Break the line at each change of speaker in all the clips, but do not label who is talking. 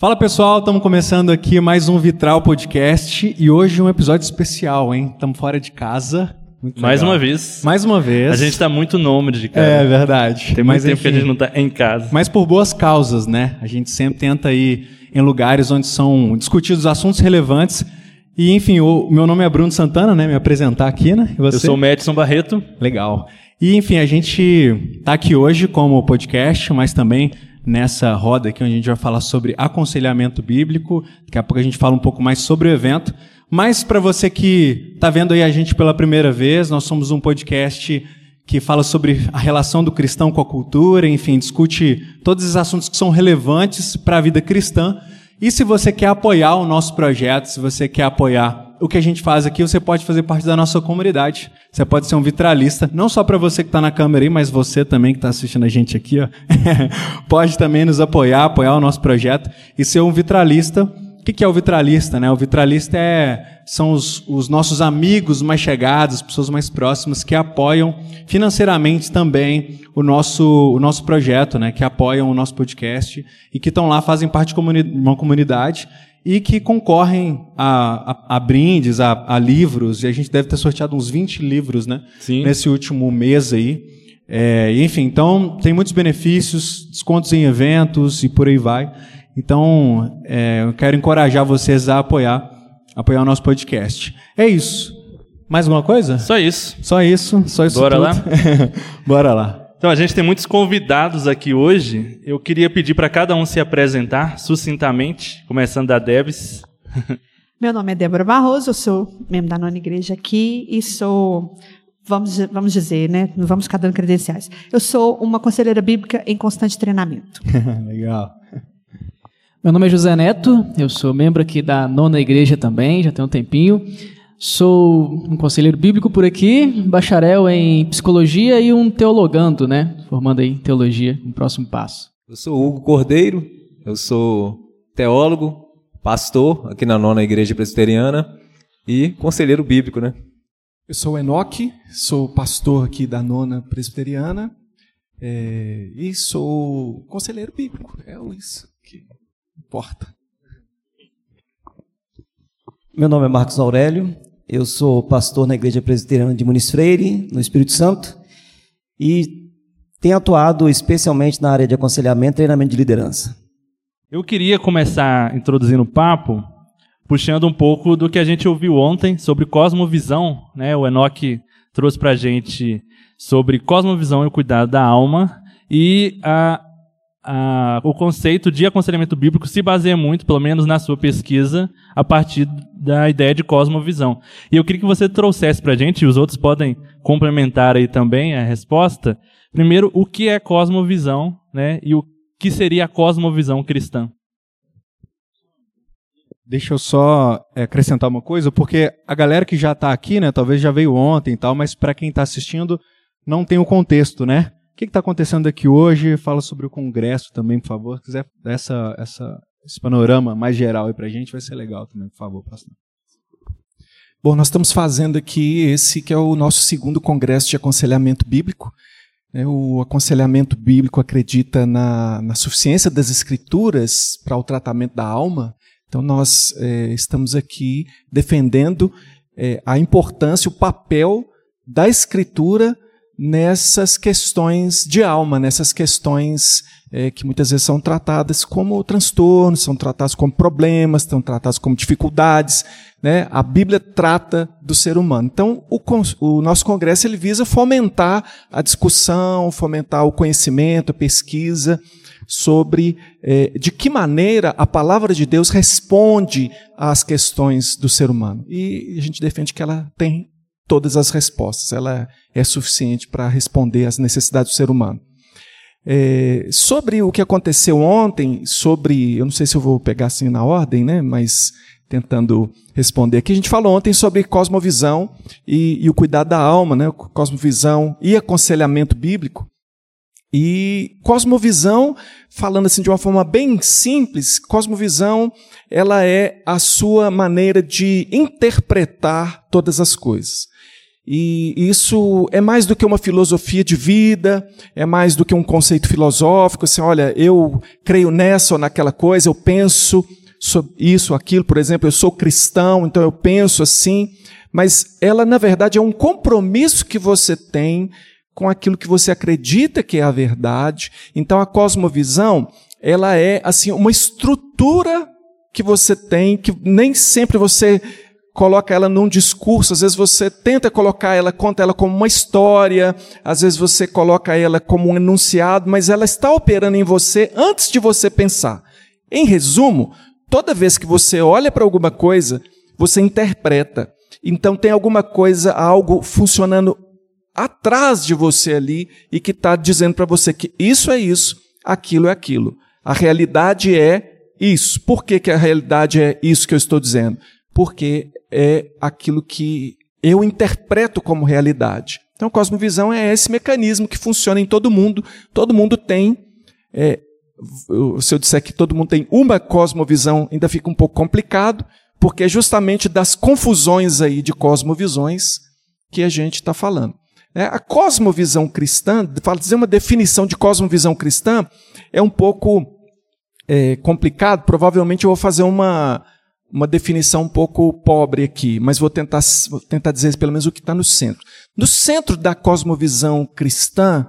Fala pessoal, estamos começando aqui mais um Vitral Podcast e hoje um episódio especial, hein? Estamos fora de casa.
Muito mais legal. uma vez.
Mais uma vez.
A gente está muito nômade de casa.
É verdade.
Tem Mas, tempo enfim, que a gente não está em casa.
Mas por boas causas, né? A gente sempre tenta ir em lugares onde são discutidos assuntos relevantes. E enfim, o meu nome é Bruno Santana, né? Me apresentar aqui, né?
Eu sou o Madison Barreto.
Legal. E enfim, a gente está aqui hoje como podcast, mas também nessa roda aqui, onde a gente vai falar sobre aconselhamento bíblico. Daqui a pouco a gente fala um pouco mais sobre o evento. Mas para você que está vendo aí a gente pela primeira vez, nós somos um podcast que fala sobre a relação do cristão com a cultura, enfim, discute todos os assuntos que são relevantes para a vida cristã. E se você quer apoiar o nosso projeto, se você quer apoiar o que a gente faz aqui, você pode fazer parte da nossa comunidade. Você pode ser um vitralista, não só para você que está na câmera aí, mas você também que está assistindo a gente aqui, ó, pode também nos apoiar, apoiar o nosso projeto e ser um vitralista. O que é o vitralista? Né? O vitralista é, são os, os nossos amigos mais chegados, pessoas mais próximas que apoiam financeiramente também o nosso, o nosso projeto, né? que apoiam o nosso podcast e que estão lá, fazem parte de uma comunidade e que concorrem a, a, a brindes, a, a, livros, e a gente deve ter sorteado uns 20 livros né,
Sim.
nesse último mês aí. É, enfim, então tem muitos benefícios, descontos em eventos e por aí vai. Então, é, eu quero encorajar vocês a apoiar, apoiar o nosso podcast. É isso. Mais alguma coisa?
Só isso.
Só isso, só isso.
Bora
tudo.
lá?
Bora lá.
Então, a gente tem muitos convidados aqui hoje. Eu queria pedir para cada um se apresentar sucintamente, começando da Debs.
Meu nome é Débora Barroso, eu sou membro da nona igreja aqui e sou, vamos, vamos dizer, né, não vamos ficar dando credenciais. Eu sou uma conselheira bíblica em constante treinamento.
Legal.
Meu nome é José Neto, eu sou membro aqui da nona igreja também, já tem um tempinho. Sou um conselheiro bíblico por aqui, bacharel em psicologia e um teologando, né? Formando aí em teologia, um próximo passo.
Eu sou Hugo Cordeiro, eu sou teólogo, pastor aqui na nona igreja presbiteriana e conselheiro bíblico, né?
Eu sou Enoque, sou pastor aqui da nona presbiteriana é, e sou conselheiro bíblico. É isso que importa.
Meu nome é Marcos Aurélio, eu sou pastor na Igreja Presbiteriana de Muniz Freire, no Espírito Santo, e tenho atuado especialmente na área de aconselhamento e treinamento de liderança.
Eu queria começar introduzindo o papo, puxando um pouco do que a gente ouviu ontem sobre cosmovisão. Né? O Enoque trouxe para a gente sobre cosmovisão e o cuidado da alma, e a, a, o conceito de aconselhamento bíblico se baseia muito, pelo menos na sua pesquisa, a partir da ideia de cosmovisão. E eu queria que você trouxesse para a gente, e os outros podem complementar aí também a resposta. Primeiro, o que é cosmovisão, né? E o que seria a cosmovisão cristã?
Deixa eu só é, acrescentar uma coisa, porque a galera que já está aqui, né, talvez já veio ontem e tal, mas para quem está assistindo, não tem o contexto, né? Que está acontecendo aqui hoje? Fala sobre o Congresso também, por favor. Se quiser essa, essa, esse panorama mais geral aí para a gente, vai ser legal também, por favor, pastor.
Bom, nós estamos fazendo aqui esse que é o nosso segundo congresso de aconselhamento bíblico. É, o aconselhamento bíblico acredita na, na suficiência das escrituras para o tratamento da alma. Então, nós é, estamos aqui defendendo é, a importância, o papel da escritura nessas questões de alma, nessas questões é, que muitas vezes são tratadas como transtornos, são tratadas como problemas, são tratadas como dificuldades. Né? A Bíblia trata do ser humano. Então, o, o nosso congresso ele visa fomentar a discussão, fomentar o conhecimento, a pesquisa sobre é, de que maneira a palavra de Deus responde às questões do ser humano. E a gente defende que ela tem todas as respostas. Ela é suficiente para responder às necessidades do ser humano. É, sobre o que aconteceu ontem, sobre, eu não sei se eu vou pegar assim na ordem, né, mas tentando responder aqui, a gente falou ontem sobre cosmovisão e, e o cuidado da alma, né, cosmovisão e aconselhamento bíblico. E cosmovisão, falando assim de uma forma bem simples, cosmovisão, ela é a sua maneira de interpretar todas as coisas. E isso é mais do que uma filosofia de vida, é mais do que um conceito filosófico, assim, olha, eu creio nessa ou naquela coisa, eu penso sobre isso, aquilo, por exemplo, eu sou cristão, então eu penso assim, mas ela na verdade é um compromisso que você tem com aquilo que você acredita que é a verdade. Então a cosmovisão, ela é assim uma estrutura que você tem, que nem sempre você coloca ela num discurso, às vezes você tenta colocar ela, conta ela como uma história, às vezes você coloca ela como um enunciado, mas ela está operando em você antes de você pensar. Em resumo, toda vez que você olha para alguma coisa, você interpreta. Então tem alguma coisa, algo funcionando atrás de você ali e que está dizendo para você que isso é isso, aquilo é aquilo. A realidade é isso. Por que, que a realidade é isso que eu estou dizendo? Porque é aquilo que eu interpreto como realidade. Então, cosmovisão é esse mecanismo que funciona em todo mundo. Todo mundo tem. É, se eu disser que todo mundo tem uma cosmovisão, ainda fica um pouco complicado, porque é justamente das confusões aí de cosmovisões que a gente está falando. É, a cosmovisão cristã, dizer uma definição de cosmovisão cristã, é um pouco é, complicado. Provavelmente eu vou fazer uma, uma definição um pouco pobre aqui, mas vou tentar, vou tentar dizer pelo menos o que está no centro. No centro da cosmovisão cristã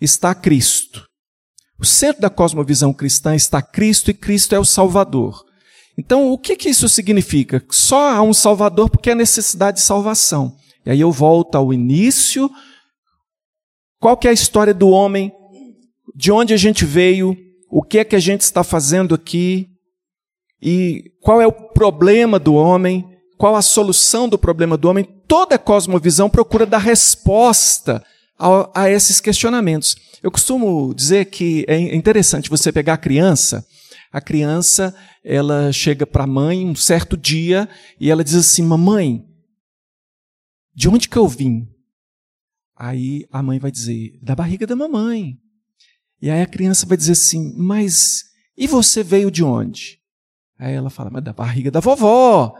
está Cristo. O centro da cosmovisão cristã está Cristo e Cristo é o Salvador. Então, o que, que isso significa? Só há um Salvador porque há necessidade de salvação. E aí eu volto ao início. Qual que é a história do homem? De onde a gente veio? O que é que a gente está fazendo aqui? E qual é o problema do homem? Qual a solução do problema do homem? Toda cosmovisão procura dar resposta a, a esses questionamentos. Eu costumo dizer que é interessante você pegar a criança, a criança, ela chega para a mãe um certo dia e ela diz assim: Mamãe, de onde que eu vim? Aí a mãe vai dizer: Da barriga da mamãe. E aí a criança vai dizer assim: Mas e você veio de onde? Aí ela fala: Mas da barriga da vovó.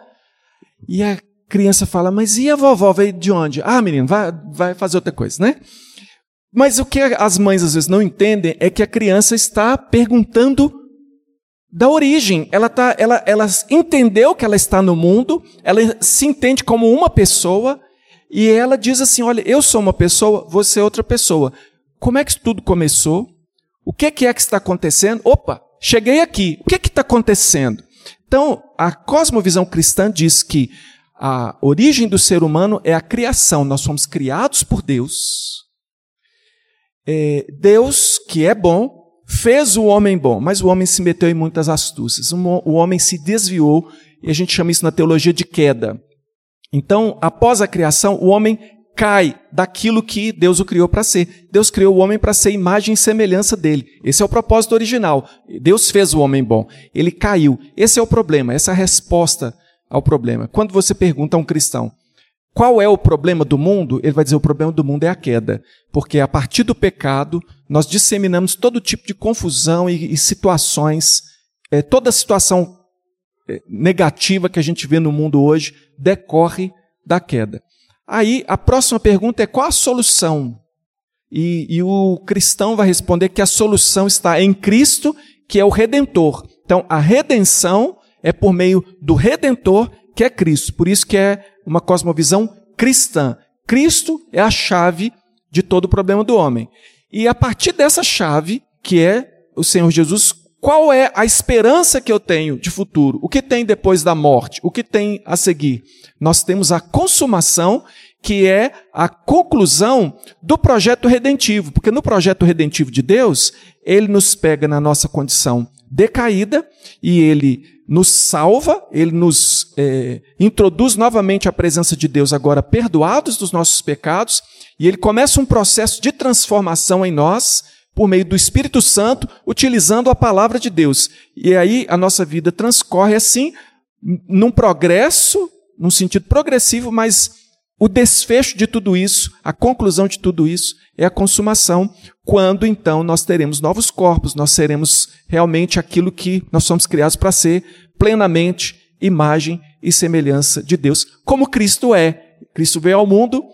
E a criança fala: Mas e a vovó veio de onde? Ah, menino, vai, vai fazer outra coisa, né? Mas o que as mães às vezes não entendem é que a criança está perguntando da origem. Ela, tá, ela, ela entendeu que ela está no mundo, ela se entende como uma pessoa, e ela diz assim: Olha, eu sou uma pessoa, você é outra pessoa. Como é que isso tudo começou? O que é que está acontecendo? Opa, cheguei aqui. O que é está acontecendo? Então, a cosmovisão cristã diz que a origem do ser humano é a criação. Nós somos criados por Deus. É, Deus, que é bom, fez o homem bom, mas o homem se meteu em muitas astúcias. O homem se desviou, e a gente chama isso na teologia de queda. Então, após a criação, o homem cai daquilo que Deus o criou para ser. Deus criou o homem para ser imagem e semelhança dele. Esse é o propósito original. Deus fez o homem bom. Ele caiu. Esse é o problema, essa é a resposta ao problema. Quando você pergunta a um cristão qual é o problema do mundo, ele vai dizer o problema do mundo é a queda. Porque a partir do pecado, nós disseminamos todo tipo de confusão e, e situações, é, toda situação é, negativa que a gente vê no mundo hoje decorre da queda. Aí a próxima pergunta é qual a solução? E, e, o cristão vai responder que a solução está em Cristo, que é o Redentor. Então a redenção é por meio do Redentor, que é Cristo. Por isso que é uma cosmovisão cristã. Cristo é a chave de todo o problema do homem. E a partir dessa chave, que é o Senhor Jesus, qual é a esperança que eu tenho de futuro? O que tem depois da morte? O que tem a seguir? Nós temos a consumação, que é a conclusão do projeto redentivo, porque no projeto redentivo de Deus, ele nos pega na nossa condição decaída e ele nos salva, ele nos é, introduz novamente à presença de Deus, agora perdoados dos nossos pecados, e ele começa um processo de transformação em nós por meio do Espírito Santo, utilizando a palavra de Deus. E aí a nossa vida transcorre assim, num progresso, num sentido progressivo, mas o desfecho de tudo isso, a conclusão de tudo isso, é a consumação, quando então nós teremos novos corpos, nós seremos realmente aquilo que nós somos criados para ser, plenamente imagem e semelhança de Deus, como Cristo é. Cristo veio ao mundo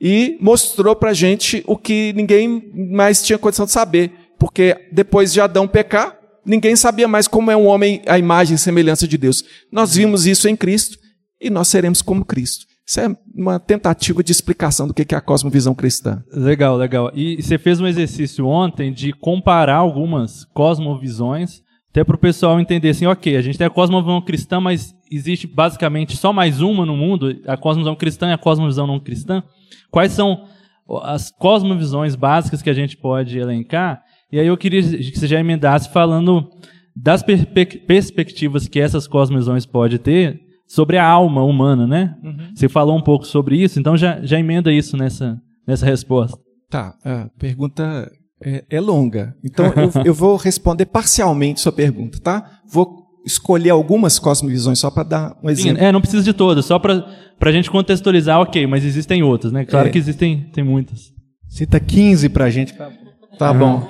e mostrou para a gente o que ninguém mais tinha condição de saber, porque depois de Adão pecar, ninguém sabia mais como é um homem a imagem e semelhança de Deus. Nós vimos isso em Cristo e nós seremos como Cristo. Isso é uma tentativa de explicação do que é a cosmovisão cristã.
Legal, legal. E você fez um exercício ontem de comparar algumas cosmovisões, até para o pessoal entender assim, ok, a gente tem a cosmovisão cristã, mas existe basicamente só mais uma no mundo, a cosmovisão cristã e a cosmovisão não cristã. Quais são as cosmovisões básicas que a gente pode elencar? E aí eu queria que você já emendasse falando das perspectivas que essas cosmovisões podem ter sobre a alma humana, né? Uhum. Você falou um pouco sobre isso, então já, já emenda isso nessa, nessa resposta.
Tá, a pergunta é, é longa. Então eu, eu, vou responder parcialmente sua pergunta, tá? Vou escolher algumas cosmovisões só para dar um exemplo.
Sim, é, não precisa de todas, só para a gente contextualizar, ok, mas existem outras, né? Claro é. que existem tem muitas.
Cita 15 para a gente.
Tá bom.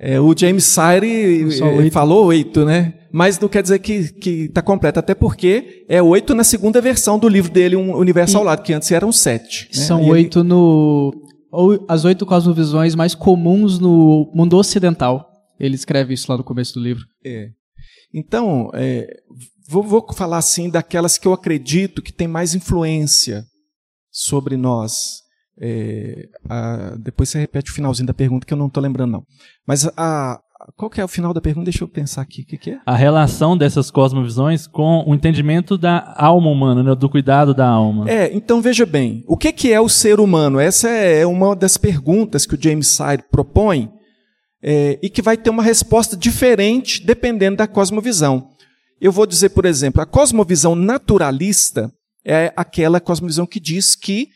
É, o James Sire falou oito, né? mas não quer dizer que está completo, até porque é oito na segunda versão do livro dele, Um Universo ao Lado, que antes eram sete.
Né? São oito ele... no. Ou as oito cosmovisões mais comuns no mundo ocidental. Ele escreve isso lá no começo do livro.
É. Então, é, vou, vou falar assim daquelas que eu acredito que tem mais influência sobre nós. É, a, depois você repete o finalzinho da pergunta que eu não estou lembrando não. Mas a, qual que é o final da pergunta? Deixa eu pensar aqui. O que, que, é?
A relação dessas cosmovisões com o entendimento da alma humana, né? do cuidado da alma.
É, então veja bem. O que, que é o ser humano? Essa é uma das perguntas que o James Sire propõe é, e que vai ter uma resposta diferente dependendo da cosmovisão. Eu vou dizer, por exemplo, a cosmovisão naturalista é aquela cosmovisão que diz que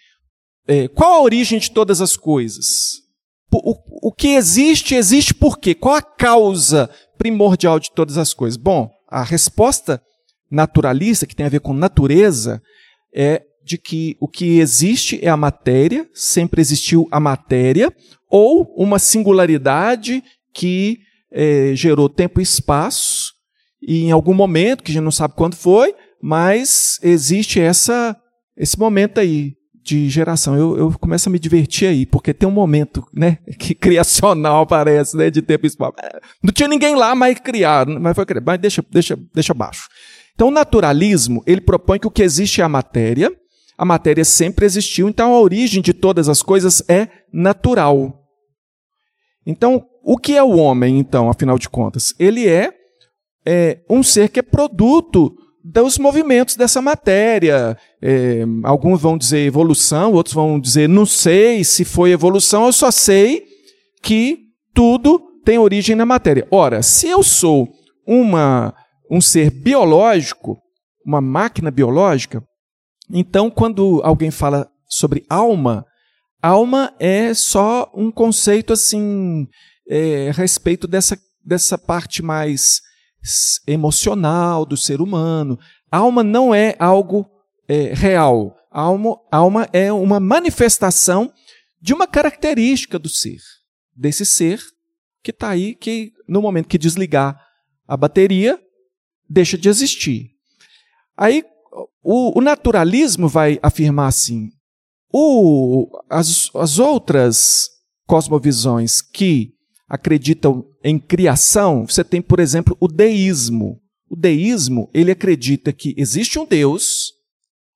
é, qual a origem de todas as coisas? o, o que existe, existe por quê? Qual a causa primordial de todas as coisas? Bom, a resposta naturalista, que tem a ver com natureza, é de que o que existe é a matéria, sempre existiu a matéria, ou uma singularidade que é, gerou tempo e espaço, e em algum momento, que a gente não sabe quando foi, mas existe essa, esse momento aí, de geração. Eu, eu começo a me divertir aí, porque tem um momento, né, que criacional parece, né, de tempo espaço. Não tinha ninguém lá, mas criaram, mas foi criado. Mas deixa, deixa, deixa baixo. Então, o naturalismo, ele propõe que o que existe é a matéria, a matéria sempre existiu, então a origem de todas as coisas é natural. Então, o que é o homem, então, afinal de contas? Ele é, é um ser que é produto dos movimentos dessa matéria. É, alguns vão dizer evolução, outros vão dizer não sei se foi evolução, eu só sei que tudo tem origem na matéria. Ora, se eu sou uma, um ser biológico, uma máquina biológica, então quando alguém fala sobre alma, alma é só um conceito assim é, a respeito dessa, dessa parte mais emocional do ser humano. alma não é algo é, real. alma, alma é uma manifestação de uma característica do ser. Desse ser que está aí, que no momento que desligar a bateria, deixa de existir. Aí o, o naturalismo vai afirmar assim: o, as, as outras cosmovisões que acreditam em criação, você tem, por exemplo, o deísmo. O deísmo, ele acredita que existe um Deus.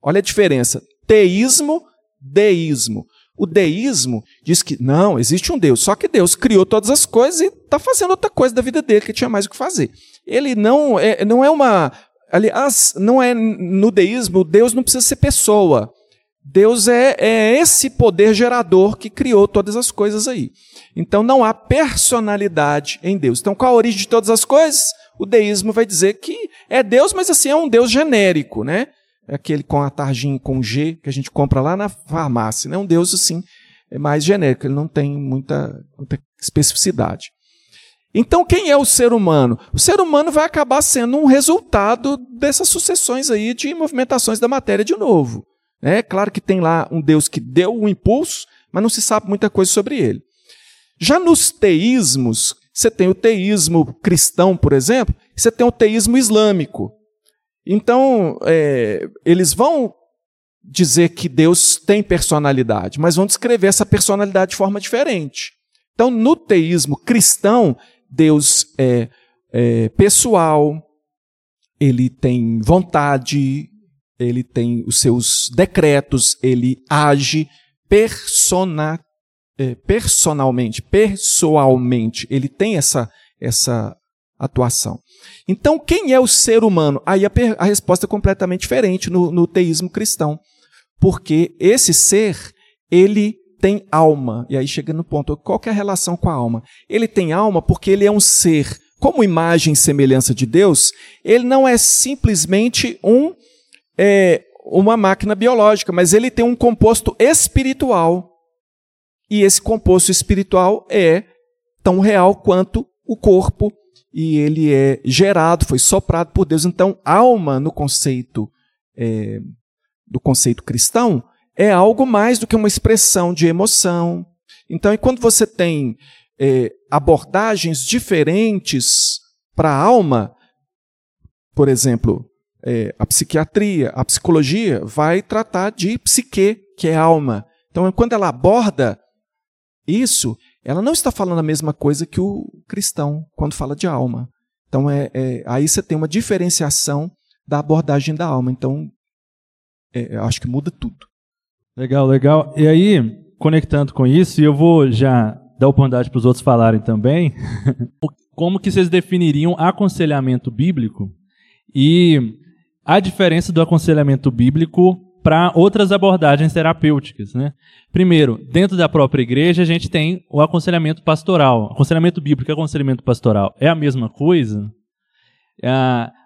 Olha a diferença. Teísmo, deísmo. O deísmo diz que não, existe um Deus, só que Deus criou todas as coisas e está fazendo outra coisa da vida dele, que tinha mais o que fazer. Ele não é, não é uma. Aliás, não é no deísmo, Deus não precisa ser pessoa. Deus é, é esse poder gerador que criou todas as coisas aí. Então não há personalidade em Deus. Então qual a origem de todas as coisas? O deísmo vai dizer que é Deus, mas assim é um Deus genérico, né? É aquele com a tarjinha com G que a gente compra lá na farmácia, né? Um Deus assim é mais genérico, ele não tem muita, muita especificidade. Então, quem é o ser humano? O ser humano vai acabar sendo um resultado dessas sucessões aí de movimentações da matéria de novo. É claro que tem lá um Deus que deu o um impulso, mas não se sabe muita coisa sobre ele. Já nos teísmos, você tem o teísmo cristão, por exemplo, você tem o teísmo islâmico. Então, é, eles vão dizer que Deus tem personalidade, mas vão descrever essa personalidade de forma diferente. Então, no teísmo cristão, Deus é, é pessoal, ele tem vontade, ele tem os seus decretos, ele age persona, é, personalmente, pessoalmente, ele tem essa, essa atuação. Então, quem é o ser humano? Aí a, a resposta é completamente diferente no, no teísmo cristão. Porque esse ser, ele tem alma. E aí chega no ponto, qual é a relação com a alma? Ele tem alma porque ele é um ser, como imagem e semelhança de Deus, ele não é simplesmente um é, uma máquina biológica, mas ele tem um composto espiritual. E esse composto espiritual é tão real quanto o corpo e ele é gerado, foi soprado por Deus. Então, alma no conceito é, do conceito cristão é algo mais do que uma expressão de emoção. Então, quando você tem é, abordagens diferentes para a alma, por exemplo, é, a psiquiatria, a psicologia vai tratar de psique, que é alma. Então, quando ela aborda isso, ela não está falando a mesma coisa que o cristão quando fala de alma. Então, é, é aí você tem uma diferenciação da abordagem da alma. Então, é, eu acho que muda tudo.
Legal, legal. E aí, conectando com isso, e eu vou já dar oportunidade para os outros falarem também, como que vocês definiriam aconselhamento bíblico e a diferença do aconselhamento bíblico para outras abordagens terapêuticas. Né? Primeiro, dentro da própria igreja, a gente tem o aconselhamento pastoral. Aconselhamento bíblico e aconselhamento pastoral é a mesma coisa? É,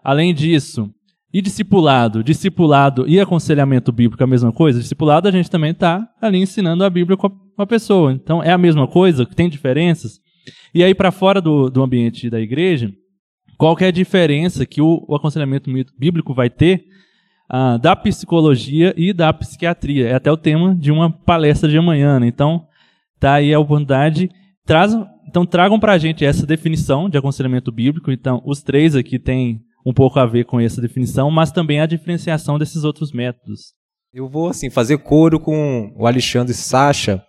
além disso, e discipulado? Discipulado e aconselhamento bíblico é a mesma coisa? Discipulado a gente também está ali ensinando a Bíblia com a, pessoa. Então é a mesma coisa? Tem diferenças? E aí, para fora do, do ambiente da igreja, qual que é a diferença que o, o aconselhamento bíblico vai ter ah, da psicologia e da psiquiatria. É até o tema de uma palestra de amanhã, né? Então, tá aí a oportunidade. Traz, então, tragam para a gente essa definição de aconselhamento bíblico. Então, os três aqui têm um pouco a ver com essa definição, mas também a diferenciação desses outros métodos.
Eu vou, assim, fazer coro com o Alexandre Sacha,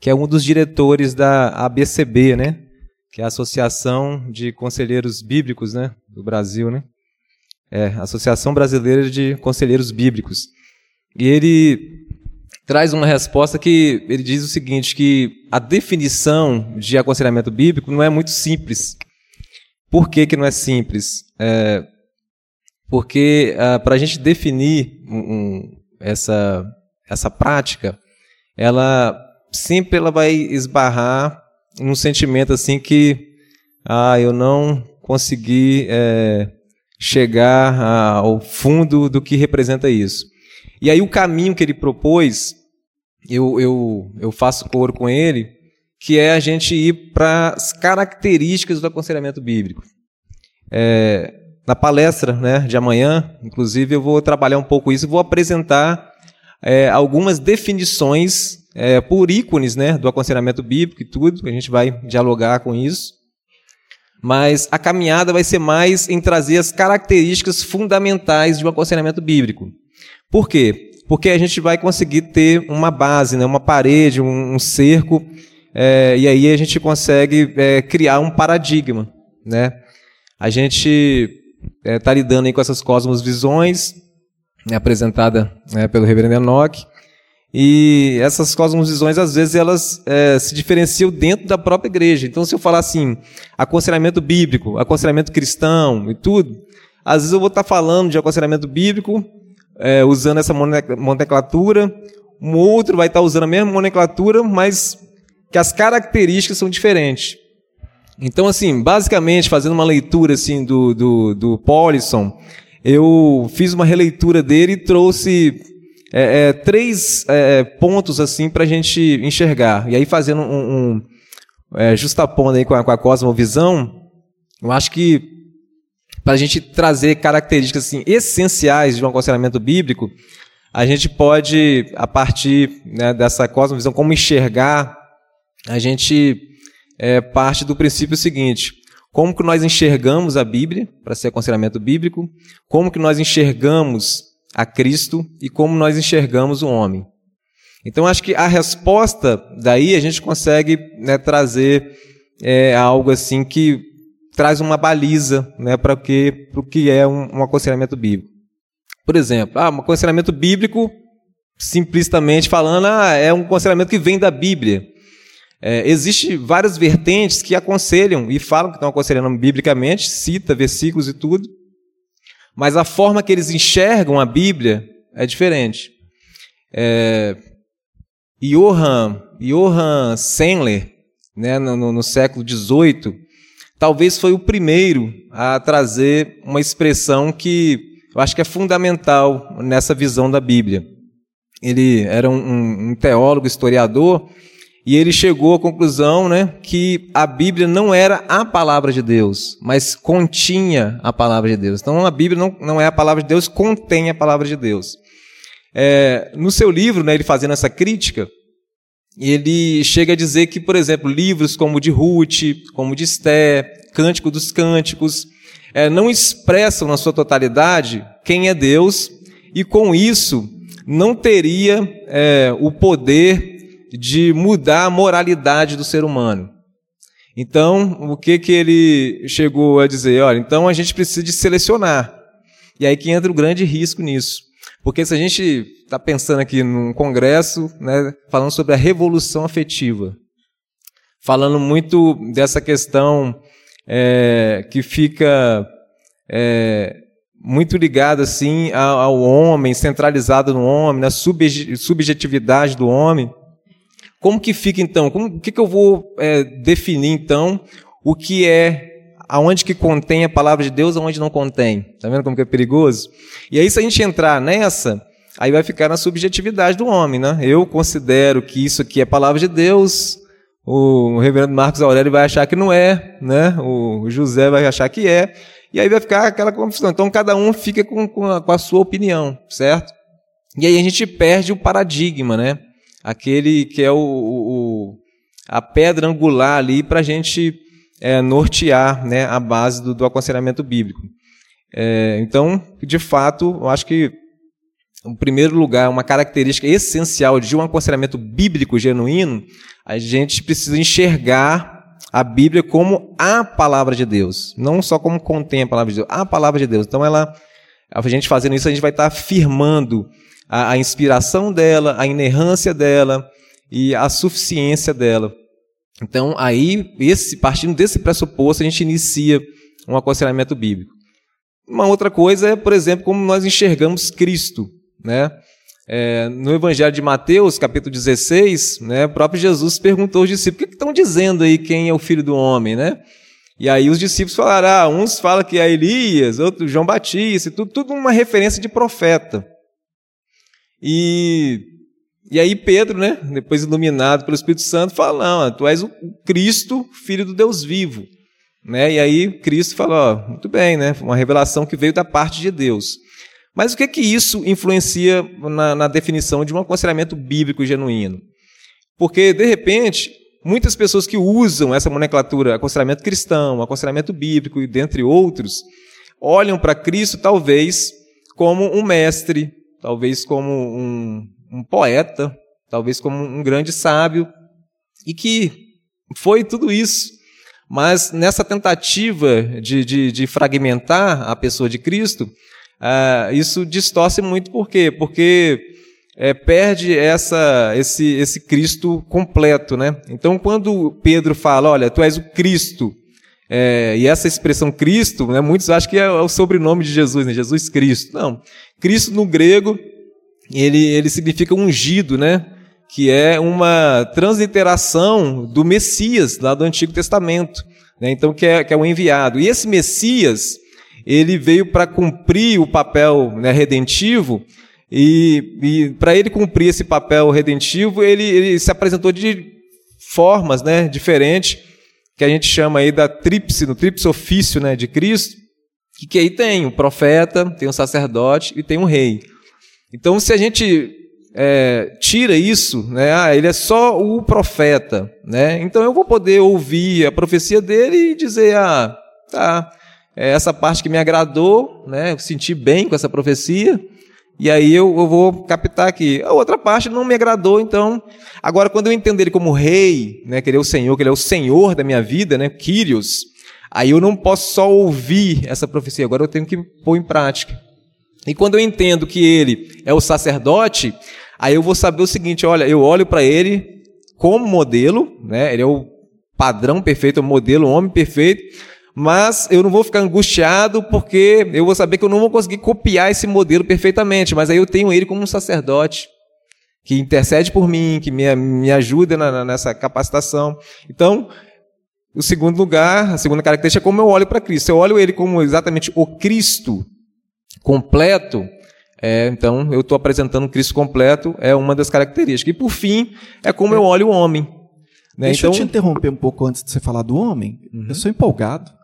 que é um dos diretores da ABCB, né? Que é a Associação de Conselheiros Bíblicos, né? Do Brasil, né? é, Associação Brasileira de Conselheiros Bíblicos. E ele traz uma resposta que ele diz o seguinte, que a definição de aconselhamento bíblico não é muito simples. Por que, que não é simples? É, porque ah, para a gente definir um, um, essa, essa prática, ela sempre ela vai esbarrar num sentimento assim que ah, eu não consegui é, chegar ao fundo do que representa isso. E aí o caminho que ele propôs, eu, eu, eu faço coro com ele, que é a gente ir para as características do aconselhamento bíblico. É, na palestra né, de amanhã, inclusive, eu vou trabalhar um pouco isso, vou apresentar é, algumas definições é, por ícones né, do aconselhamento bíblico e tudo, a gente vai dialogar com isso mas a caminhada vai ser mais em trazer as características fundamentais de um aconselhamento bíblico. Por quê? Porque a gente vai conseguir ter uma base, né, uma parede, um, um cerco, é, e aí a gente consegue é, criar um paradigma. Né? A gente está é, lidando com essas cosmosvisões, né, apresentada né, pelo reverendo Enoch, e essas cosmovisões, às vezes, elas é, se diferenciam dentro da própria igreja. Então, se eu falar assim, aconselhamento bíblico, aconselhamento cristão e tudo, às vezes eu vou estar falando de aconselhamento bíblico, é, usando essa nomenclatura, um outro vai estar usando a mesma nomenclatura, mas que as características são diferentes. Então, assim, basicamente, fazendo uma leitura assim do, do, do Paulison, eu fiz uma releitura dele e trouxe é, é, três é, pontos assim para a gente enxergar. E aí fazendo um, um é, justapondo aí com a, com a cosmovisão, eu acho que para a gente trazer características assim, essenciais de um aconselhamento bíblico, a gente pode, a partir né, dessa cosmovisão, como enxergar, a gente é, parte do princípio seguinte: como que nós enxergamos a Bíblia para ser aconselhamento bíblico, como que nós enxergamos a Cristo e como nós enxergamos o homem. Então, acho que a resposta daí a gente consegue né, trazer é, algo assim que traz uma baliza né, para o que, que é um, um aconselhamento bíblico. Por exemplo, ah, um aconselhamento bíblico, simplesmente falando, ah, é um aconselhamento que vem da Bíblia. É, Existem várias vertentes que aconselham e falam que estão aconselhando biblicamente, cita versículos e tudo, mas a forma que eles enxergam a Bíblia é diferente. É, Johann, Johann né, no, no século XVIII, talvez foi o primeiro a trazer uma expressão que eu acho que é fundamental nessa visão da Bíblia. Ele era um, um teólogo, historiador, e ele chegou à conclusão né, que a Bíblia não era a palavra de Deus, mas continha a palavra de Deus. Então a Bíblia não, não é a palavra de Deus, contém a palavra de Deus. É, no seu livro, né, ele fazendo essa crítica, ele chega a dizer que, por exemplo, livros como o de Ruth, como o de Esté, Cântico dos Cânticos, é, não expressam na sua totalidade quem é Deus, e com isso não teria é, o poder de mudar a moralidade do ser humano. Então, o que, que ele chegou a dizer? Olha, então a gente precisa de selecionar. E aí que entra o grande risco nisso. Porque se a gente está pensando aqui num congresso, né, falando sobre a revolução afetiva, falando muito dessa questão é, que fica é, muito ligada assim ao, homem, centralizada no homem, na subjetividade do homem. Como que fica então? Como, o que, que eu vou é, definir então o que é aonde que contém a palavra de Deus, aonde não contém? Tá vendo como que é perigoso? E aí se a gente entrar nessa, aí vai ficar na subjetividade do homem, né? Eu considero que isso aqui é palavra de Deus. O reverendo Marcos Aurélio vai achar que não é, né? O José vai achar que é. E aí vai ficar aquela confusão. Então cada um fica com, com, a, com a sua opinião, certo? E aí a gente perde o paradigma, né? Aquele que é o, o a pedra angular ali para a gente é, nortear né, a base do, do aconselhamento bíblico. É, então, de fato, eu acho que, em primeiro lugar, uma característica essencial de um aconselhamento bíblico genuíno, a gente precisa enxergar a Bíblia como a palavra de Deus, não só como contém a palavra de Deus, a palavra de Deus. Então, ela, a gente fazendo isso, a gente vai estar afirmando a, a inspiração dela, a inerrância dela e a suficiência dela. Então, aí, esse, partindo desse pressuposto, a gente inicia um aconselhamento bíblico. Uma outra coisa é, por exemplo, como nós enxergamos Cristo. Né? É, no Evangelho de Mateus, capítulo 16, né, o próprio Jesus perguntou aos discípulos: o que estão dizendo aí quem é o filho do homem? Né? E aí os discípulos falaram: ah, uns falam que é Elias, outros João Batista, tudo, tudo uma referência de profeta. E, e aí Pedro, né, depois iluminado pelo Espírito Santo, fala, não, tu és o Cristo, filho do Deus vivo. Né? E aí Cristo fala, muito bem, né, uma revelação que veio da parte de Deus. Mas o que é que isso influencia na, na definição de um aconselhamento bíblico genuíno? Porque, de repente, muitas pessoas que usam essa nomenclatura, aconselhamento cristão, aconselhamento bíblico e dentre outros, olham para Cristo talvez como um mestre, talvez como um, um poeta, talvez como um grande sábio, e que foi tudo isso. Mas nessa tentativa de, de, de fragmentar a pessoa de Cristo, uh, isso distorce muito, por quê? Porque é, perde essa, esse, esse Cristo completo. Né? Então, quando Pedro fala, olha, tu és o Cristo, é, e essa expressão Cristo, né, muitos acham que é o sobrenome de Jesus, né, Jesus Cristo. Não. Cristo no grego, ele, ele significa ungido, né? que é uma transliteração do Messias, lá do Antigo Testamento. Né? Então, que é, que é o enviado. E esse Messias, ele veio para cumprir o papel né, redentivo, e, e para ele cumprir esse papel redentivo, ele, ele se apresentou de formas né, diferentes, que a gente chama aí da tríplice, no tríplice ofício né, de Cristo, que, que aí tem um profeta, tem um sacerdote e tem um rei. Então, se a gente é, tira isso, né, ah, ele é só o profeta, né, então eu vou poder ouvir a profecia dele e dizer, ah, tá, é essa parte que me agradou, né, eu senti bem com essa profecia, E aí eu, eu, vou captar aqui. A outra parte não me agradou, então. Agora, quando eu entender ele como rei, né, que ele é o Senhor, que ele é o Senhor da minha vida, né, Kyrios, aí eu não posso só ouvir essa profecia, agora eu tenho que pôr em prática. E quando eu entendo que ele é o sacerdote, aí eu vou saber o seguinte: olha, eu olho para ele como modelo, né, ele é o padrão perfeito, o modelo, o homem perfeito mas eu não vou ficar angustiado porque eu vou saber que eu não vou conseguir copiar esse modelo perfeitamente, mas aí eu tenho ele como um sacerdote que intercede por mim, que me, me ajuda na, nessa capacitação. Então, o segundo lugar, a segunda característica é como eu olho para Cristo. Eu olho ele como exatamente o Cristo completo. É, então, eu estou apresentando Cristo completo, é uma das características. E por fim, é como eu olho o homem.
Né? Deixa então, eu te interromper um pouco antes de você falar do homem. Uhum. Eu sou empolgado.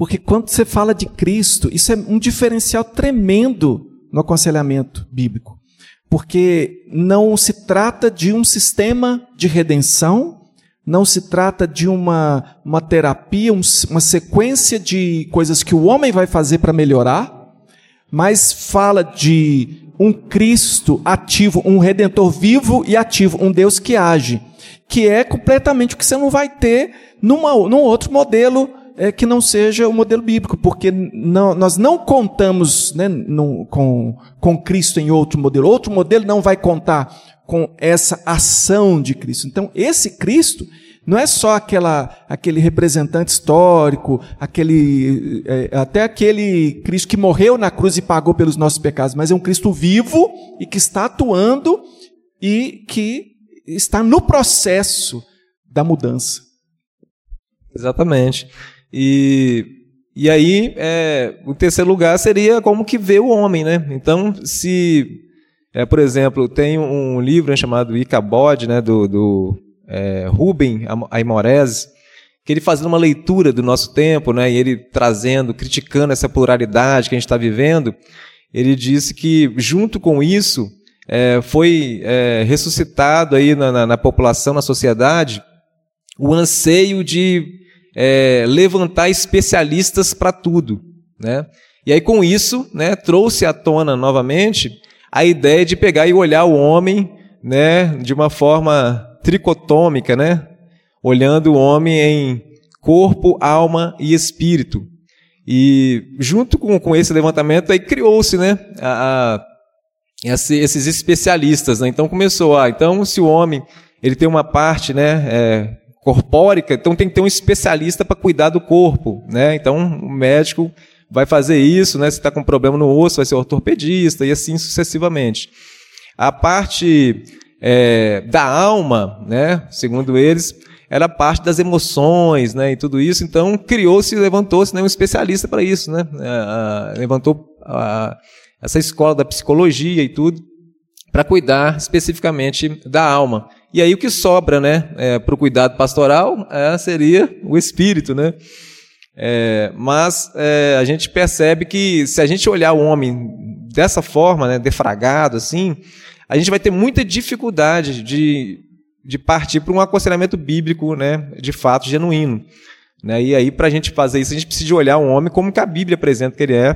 Porque quando você fala de Cristo, isso é um diferencial tremendo no aconselhamento bíblico. Porque não se trata de um sistema de redenção, não se trata de uma, uma terapia, um, uma sequência de coisas que o homem vai fazer para melhorar, mas fala de um Cristo ativo, um redentor vivo e ativo, um Deus que age, que é completamente o que você não vai ter numa, num outro modelo é, que não seja o modelo bíblico, porque não, nós não contamos né, com, com Cristo em outro modelo. Outro modelo não vai contar com essa ação de Cristo. Então, esse Cristo não é só aquela, aquele representante histórico, aquele, é, até aquele Cristo que morreu na cruz e pagou pelos nossos pecados, mas é um Cristo vivo e que está atuando e que está no processo da mudança.
Exatamente. E, e aí, é, o terceiro lugar seria como que vê o homem, né? Então, se, é, por exemplo, tem um livro chamado Icabod, né, do, do é, Rubem Aimorés, que ele fazendo uma leitura do nosso tempo, né, e ele trazendo, criticando essa pluralidade que a gente está vivendo, ele disse que, junto com isso, é, foi é, ressuscitado aí na, na, na população, na sociedade, o anseio de é, levantar especialistas para tudo. Né? E aí, com isso, né, trouxe à tona novamente a ideia de pegar e olhar o homem né, de uma forma tricotômica, né? olhando o homem em corpo, alma e espírito. E junto com, com esse levantamento, aí criou-se né, a, a, esses especialistas. Né? Então começou, ah, então se o homem ele tem uma parte né, é, corpórica, então tem que ter um especialista para cuidar do corpo, né? Então o médico vai fazer isso, né? Se está com problema no osso, vai ser ortopedista e assim sucessivamente. A parte é, da alma, né? Segundo eles, era parte das emoções, né? E tudo isso. Então criou-se, levantou-se né, um especialista para isso, né? É, levantou a, essa escola da psicologia e tudo para cuidar especificamente da alma. E aí o que sobra, né, é, para o cuidado pastoral é, seria o espírito, né? É, mas é, a gente percebe que se a gente olhar o homem dessa forma, né, defragado assim, a gente vai ter muita dificuldade de, de partir para um aconselhamento bíblico, né, de fato genuíno. Né? E aí para a gente fazer isso a gente precisa olhar o homem como que a Bíblia apresenta que ele é,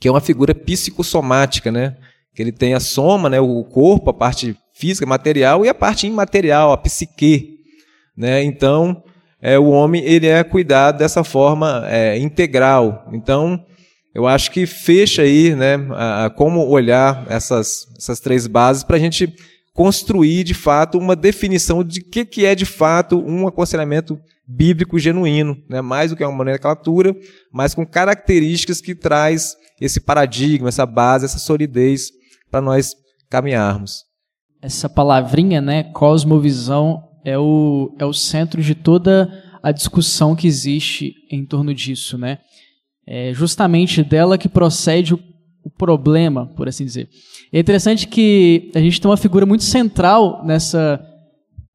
que é uma figura psicossomática, né? Que ele tem a soma, né, o corpo, a parte física, material, e a parte imaterial, a psique. Né? Então, é, o homem ele é cuidado dessa forma é, integral. Então, eu acho que fecha aí né, a, a como olhar essas, essas três bases para a gente construir, de fato, uma definição de que, que é, de fato, um aconselhamento bíblico genuíno, né? mais do que uma nomenclatura, mas com características que traz esse paradigma, essa base, essa solidez para nós caminharmos
essa palavrinha, né, cosmovisão, é o, é o centro de toda a discussão que existe em torno disso, né? É justamente dela que procede o, o problema, por assim dizer. É interessante que a gente tem uma figura muito central nessa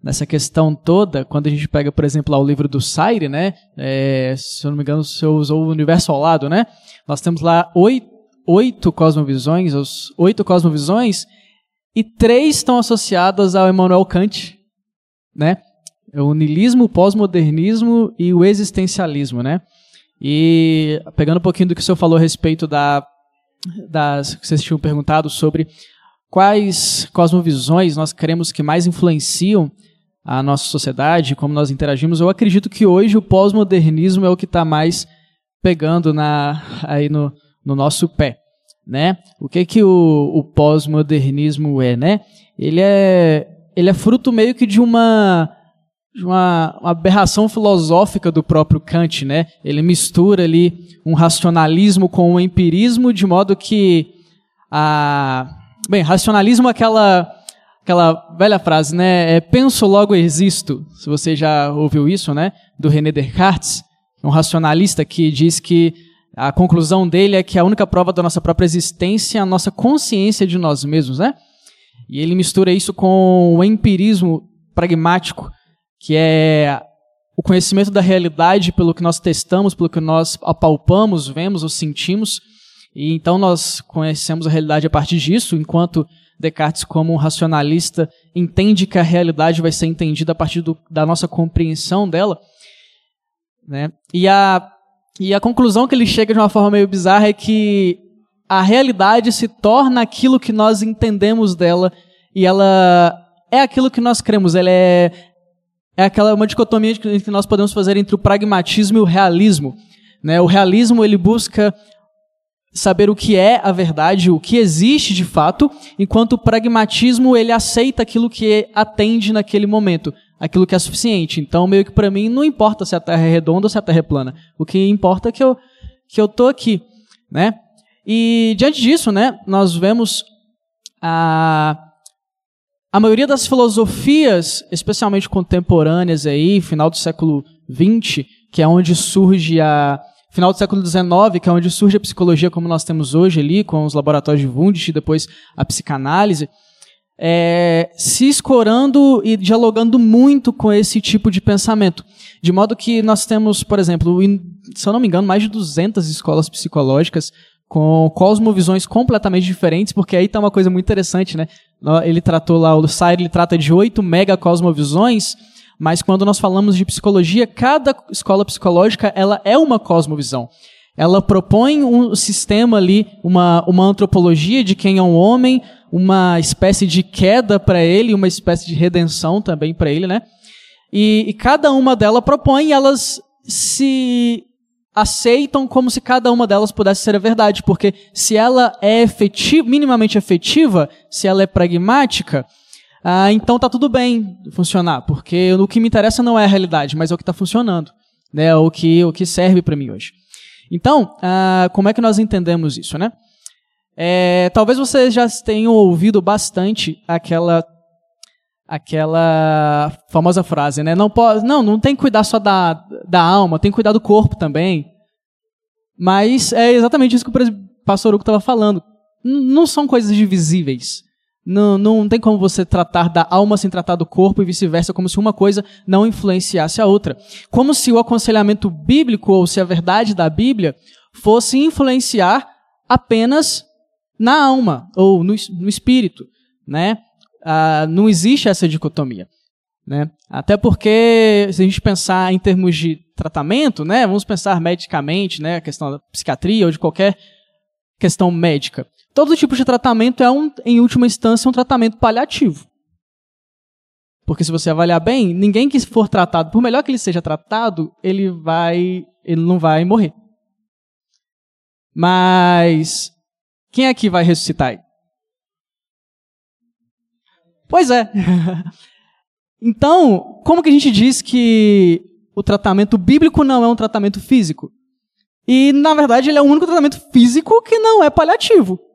nessa questão toda, quando a gente pega, por exemplo, lá o livro do Saire, né? É, se eu não me engano, você usou o universo ao lado, né? Nós temos lá oito, oito cosmovisões, os oito cosmovisões e três estão associadas ao Emmanuel Kant, né? É o niilismo, o pós-modernismo e o existencialismo, né? E pegando um pouquinho do que o senhor falou a respeito da, das que vocês tinham perguntado sobre quais cosmovisões nós queremos que mais influenciam a nossa sociedade, como nós interagimos, eu acredito que hoje o pós-modernismo é o que está mais pegando na, aí no, no nosso pé. Né? O que que o, o pós-modernismo é, né? Ele é ele é fruto meio que de uma de uma, uma, aberração filosófica do próprio Kant, né? Ele mistura ali um racionalismo com um empirismo de modo que a bem, racionalismo é aquela aquela velha frase, né? É penso logo existo. Se você já ouviu isso, né? Do René Descartes, um racionalista que diz que a conclusão dele é que a única prova da nossa própria existência é a nossa consciência de nós mesmos, né? E ele mistura isso com o empirismo pragmático, que é o conhecimento da realidade pelo que nós testamos, pelo que nós apalpamos, vemos ou sentimos. E então nós conhecemos a realidade a partir disso, enquanto Descartes, como um racionalista, entende que a realidade vai ser entendida a partir do, da nossa compreensão dela. Né? E, a, e a conclusão que ele chega de uma forma meio bizarra é que a realidade se torna aquilo que nós entendemos dela e ela é aquilo que nós cremos. Ela é, é aquela uma dicotomia que nós podemos fazer entre o pragmatismo e o realismo. Né? O realismo ele busca saber o que é a verdade, o que existe de fato, enquanto o pragmatismo ele aceita aquilo que atende naquele momento, aquilo que é suficiente. Então, meio que para mim não importa se a Terra é redonda ou se a Terra é plana. O que importa é que eu que eu tô aqui, né? E diante disso, né, nós vemos a a maioria das filosofias, especialmente contemporâneas aí, final do século XX, que é onde surge a final do século XIX, que é onde surge a psicologia como nós temos hoje ali, com os laboratórios de Wundt e depois a psicanálise, é, se escorando e dialogando muito com esse tipo de pensamento. De modo que nós temos, por exemplo, se eu não me engano, mais de 200 escolas psicológicas com cosmovisões completamente diferentes, porque aí está uma coisa muito interessante, né? Ele tratou lá, o Sair, ele trata de oito mega cosmovisões, mas quando nós falamos de psicologia, cada escola psicológica ela é uma cosmovisão. Ela propõe um sistema ali, uma, uma antropologia de quem é um homem, uma espécie de queda para ele, uma espécie de redenção também para ele, né? E, e cada uma delas propõe, elas se aceitam como se cada uma delas pudesse ser a verdade, porque se ela é efetiva, minimamente efetiva, se ela é pragmática, ah, então tá tudo bem funcionar, porque o que me interessa não é a realidade, mas é o que está funcionando, né? O que o que serve para mim hoje. Então, ah, como é que nós entendemos isso, né? É, talvez vocês já tenham ouvido bastante aquela aquela famosa frase, né? Não pode, não, não tem que cuidar só da, da alma, tem que cuidar do corpo também. Mas é exatamente isso que o pastor Hugo estava falando. Não são coisas divisíveis. Não, não tem como você tratar da alma sem tratar do corpo e vice-versa, como se uma coisa não influenciasse a outra. Como se o aconselhamento bíblico ou se a verdade da Bíblia fosse influenciar apenas na alma ou no, no espírito, né? Ah, não existe essa dicotomia, né? Até porque se a gente pensar em termos de tratamento, né? Vamos pensar medicamente, né? A questão da psiquiatria ou de qualquer questão médica. Todo tipo de tratamento é, um, em última instância, um tratamento paliativo. Porque se você avaliar bem, ninguém que for tratado, por melhor que ele seja tratado, ele vai, ele não vai morrer. Mas quem aqui vai ressuscitar? Pois é. então, como que a gente diz que o tratamento bíblico não é um tratamento físico? E, na verdade, ele é o único tratamento físico que não é paliativo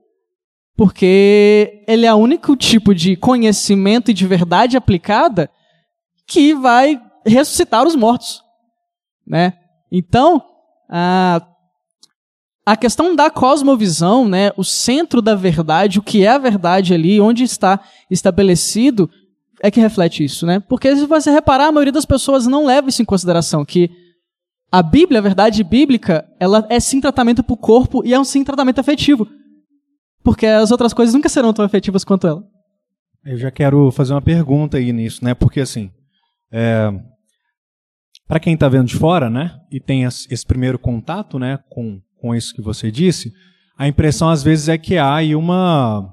porque ele é o único tipo de conhecimento e de verdade aplicada que vai ressuscitar os mortos, né? Então, a, a questão da cosmovisão, né, o centro da verdade, o que é a verdade ali, onde está estabelecido, é que reflete isso, né? Porque se você reparar, a maioria das pessoas não leva isso em consideração, que a Bíblia, a verdade bíblica, ela é sim tratamento para o corpo e é um sim tratamento afetivo porque as outras coisas nunca serão tão efetivas quanto ela.
Eu já quero fazer uma pergunta aí nisso, né? Porque assim, é, para quem está vendo de fora, né, e tem esse primeiro contato, né, com, com isso que você disse, a impressão às vezes é que há aí uma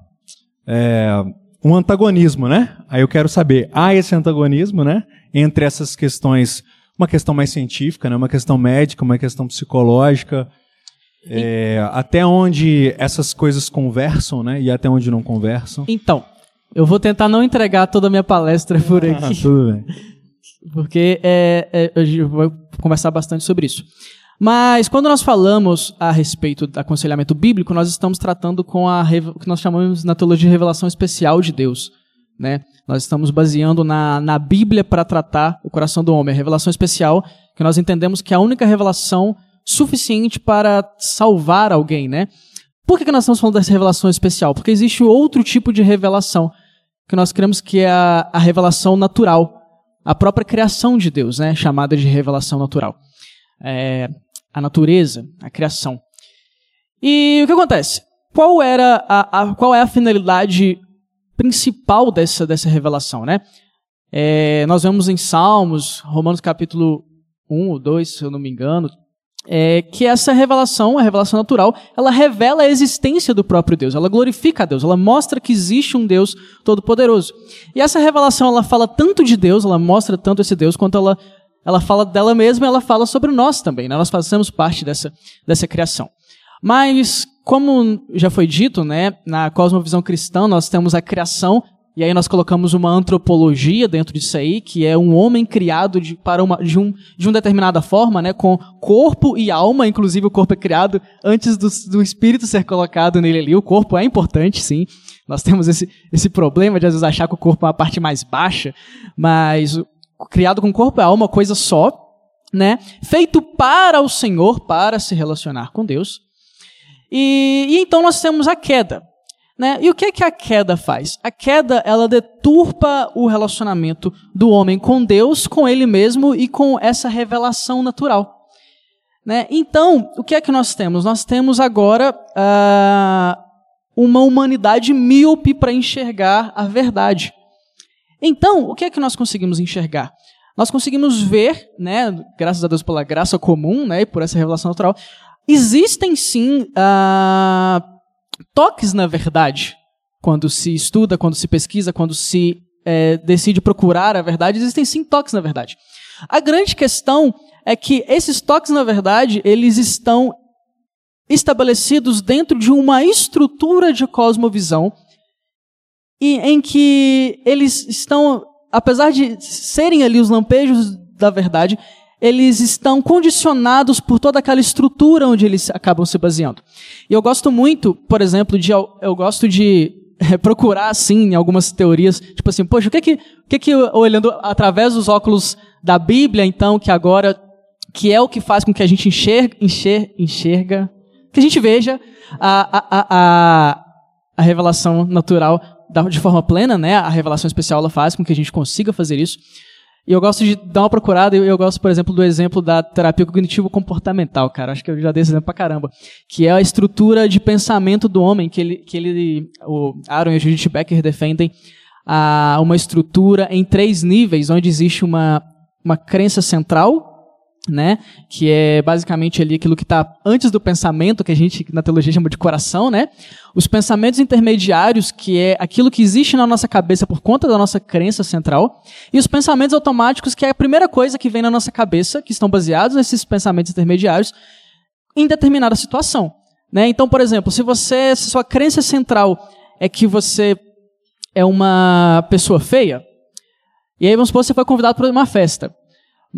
é, um antagonismo, né? Aí eu quero saber, há esse antagonismo, né? Entre essas questões, uma questão mais científica, né? Uma questão médica, uma questão psicológica, é, até onde essas coisas conversam, né? E até onde não conversam.
Então, eu vou tentar não entregar toda a minha palestra por
Ah,
aqui.
tudo bem.
porque é, é, eu vou conversar bastante sobre isso. Mas quando nós falamos a respeito do aconselhamento bíblico, nós estamos tratando com a, o que nós chamamos na teologia de revelação especial de Deus. Né? Nós estamos baseando na, na Bíblia para tratar o coração do homem, a revelação especial, que nós entendemos que é a única revelação suficiente para salvar alguém. Né? Por que, que nós estamos falando dessa revelação especial? Porque existe outro tipo de revelação, que nós cremos que é a, a revelação natural a própria criação de Deus, né, chamada de revelação natural. É, a natureza, a criação. E o que acontece? Qual era a, a- qual é a finalidade principal dessa, dessa revelação, né? É, nós vemos em Salmos, Romanos capítulo 1 ou 2, se eu não me engano, é, que essa revelação, a revelação natural, ela revela a existência do próprio Deus, ela glorifica a Deus, ela mostra que existe um Deus todo-poderoso. E essa revelação, ela fala tanto de Deus, ela mostra tanto esse Deus, quanto ela, ela fala dela mesma, ela fala sobre nós também, né? nós fazemos parte dessa, dessa criação. Mas, como já foi dito, né, na cosmovisão cristã, nós temos a criação, e aí nós colocamos uma antropologia dentro disso aí, que é um homem criado de, para uma, de, um, de uma determinada forma, né, com corpo e alma, inclusive o corpo é criado antes do, do espírito ser colocado nele ali. O corpo é importante, sim. Nós temos esse, esse problema de às vezes achar que o corpo é a parte mais baixa, mas criado com corpo e alma, uma coisa só, né? Feito para o Senhor, para se relacionar com Deus. E, e então nós temos a queda. Né? E o que, que a queda faz? A queda ela deturpa o relacionamento do homem com Deus, com ele mesmo e com essa revelação natural. Né? Então, o que é que nós temos? Nós temos agora ah, uma humanidade míope para enxergar a verdade. Então, o que é que nós conseguimos enxergar? Nós conseguimos ver, né, graças a Deus pela graça comum, né, e por essa revelação natural, existem sim ah, toques na verdade. Quando se estuda, quando se pesquisa, quando se eh, decide procurar a verdade, existem sim toques na verdade. A grande questão é que esses toques na verdade, eles estão estabelecidos dentro de uma estrutura de cosmovisão e em que eles estão, apesar de serem ali os lampejos da verdade, eles estão condicionados por toda aquela estrutura onde eles acabam se baseando. E eu gosto muito, por exemplo, de eu gosto de eh, procurar assim algumas teorias, tipo assim, poxa, o que que, o que que olhando através dos óculos da Bíblia, então, que agora que é o que faz com que a gente enxerga, enxer, enxerga que a gente veja a, a, a, a, revelação natural de forma plena, né? A revelação especial ela faz com que a gente consiga fazer isso. E eu gosto de dar uma procurada, eu, eu gosto, por exemplo, do exemplo da terapia cognitivo-comportamental, cara. Acho que eu já dei esse exemplo pra caramba. Que é a estrutura de pensamento do homem, que ele, que ele o Aaron e a Judith Becker defendem a, uma estrutura em três níveis, onde existe uma, uma crença central, né, que é basicamente ali aquilo que está antes do pensamento, que a gente na teologia chama de coração, né? Os pensamentos intermediários, que é aquilo que existe na nossa cabeça por conta da nossa crença central, e os pensamentos automáticos, que é a primeira coisa que vem na nossa cabeça, que estão baseados nesses pensamentos intermediários em determinada situação, né? Então, por exemplo, se você, se sua crença central é que você é uma pessoa feia, e aí vamos supor que você foi convidado para uma festa.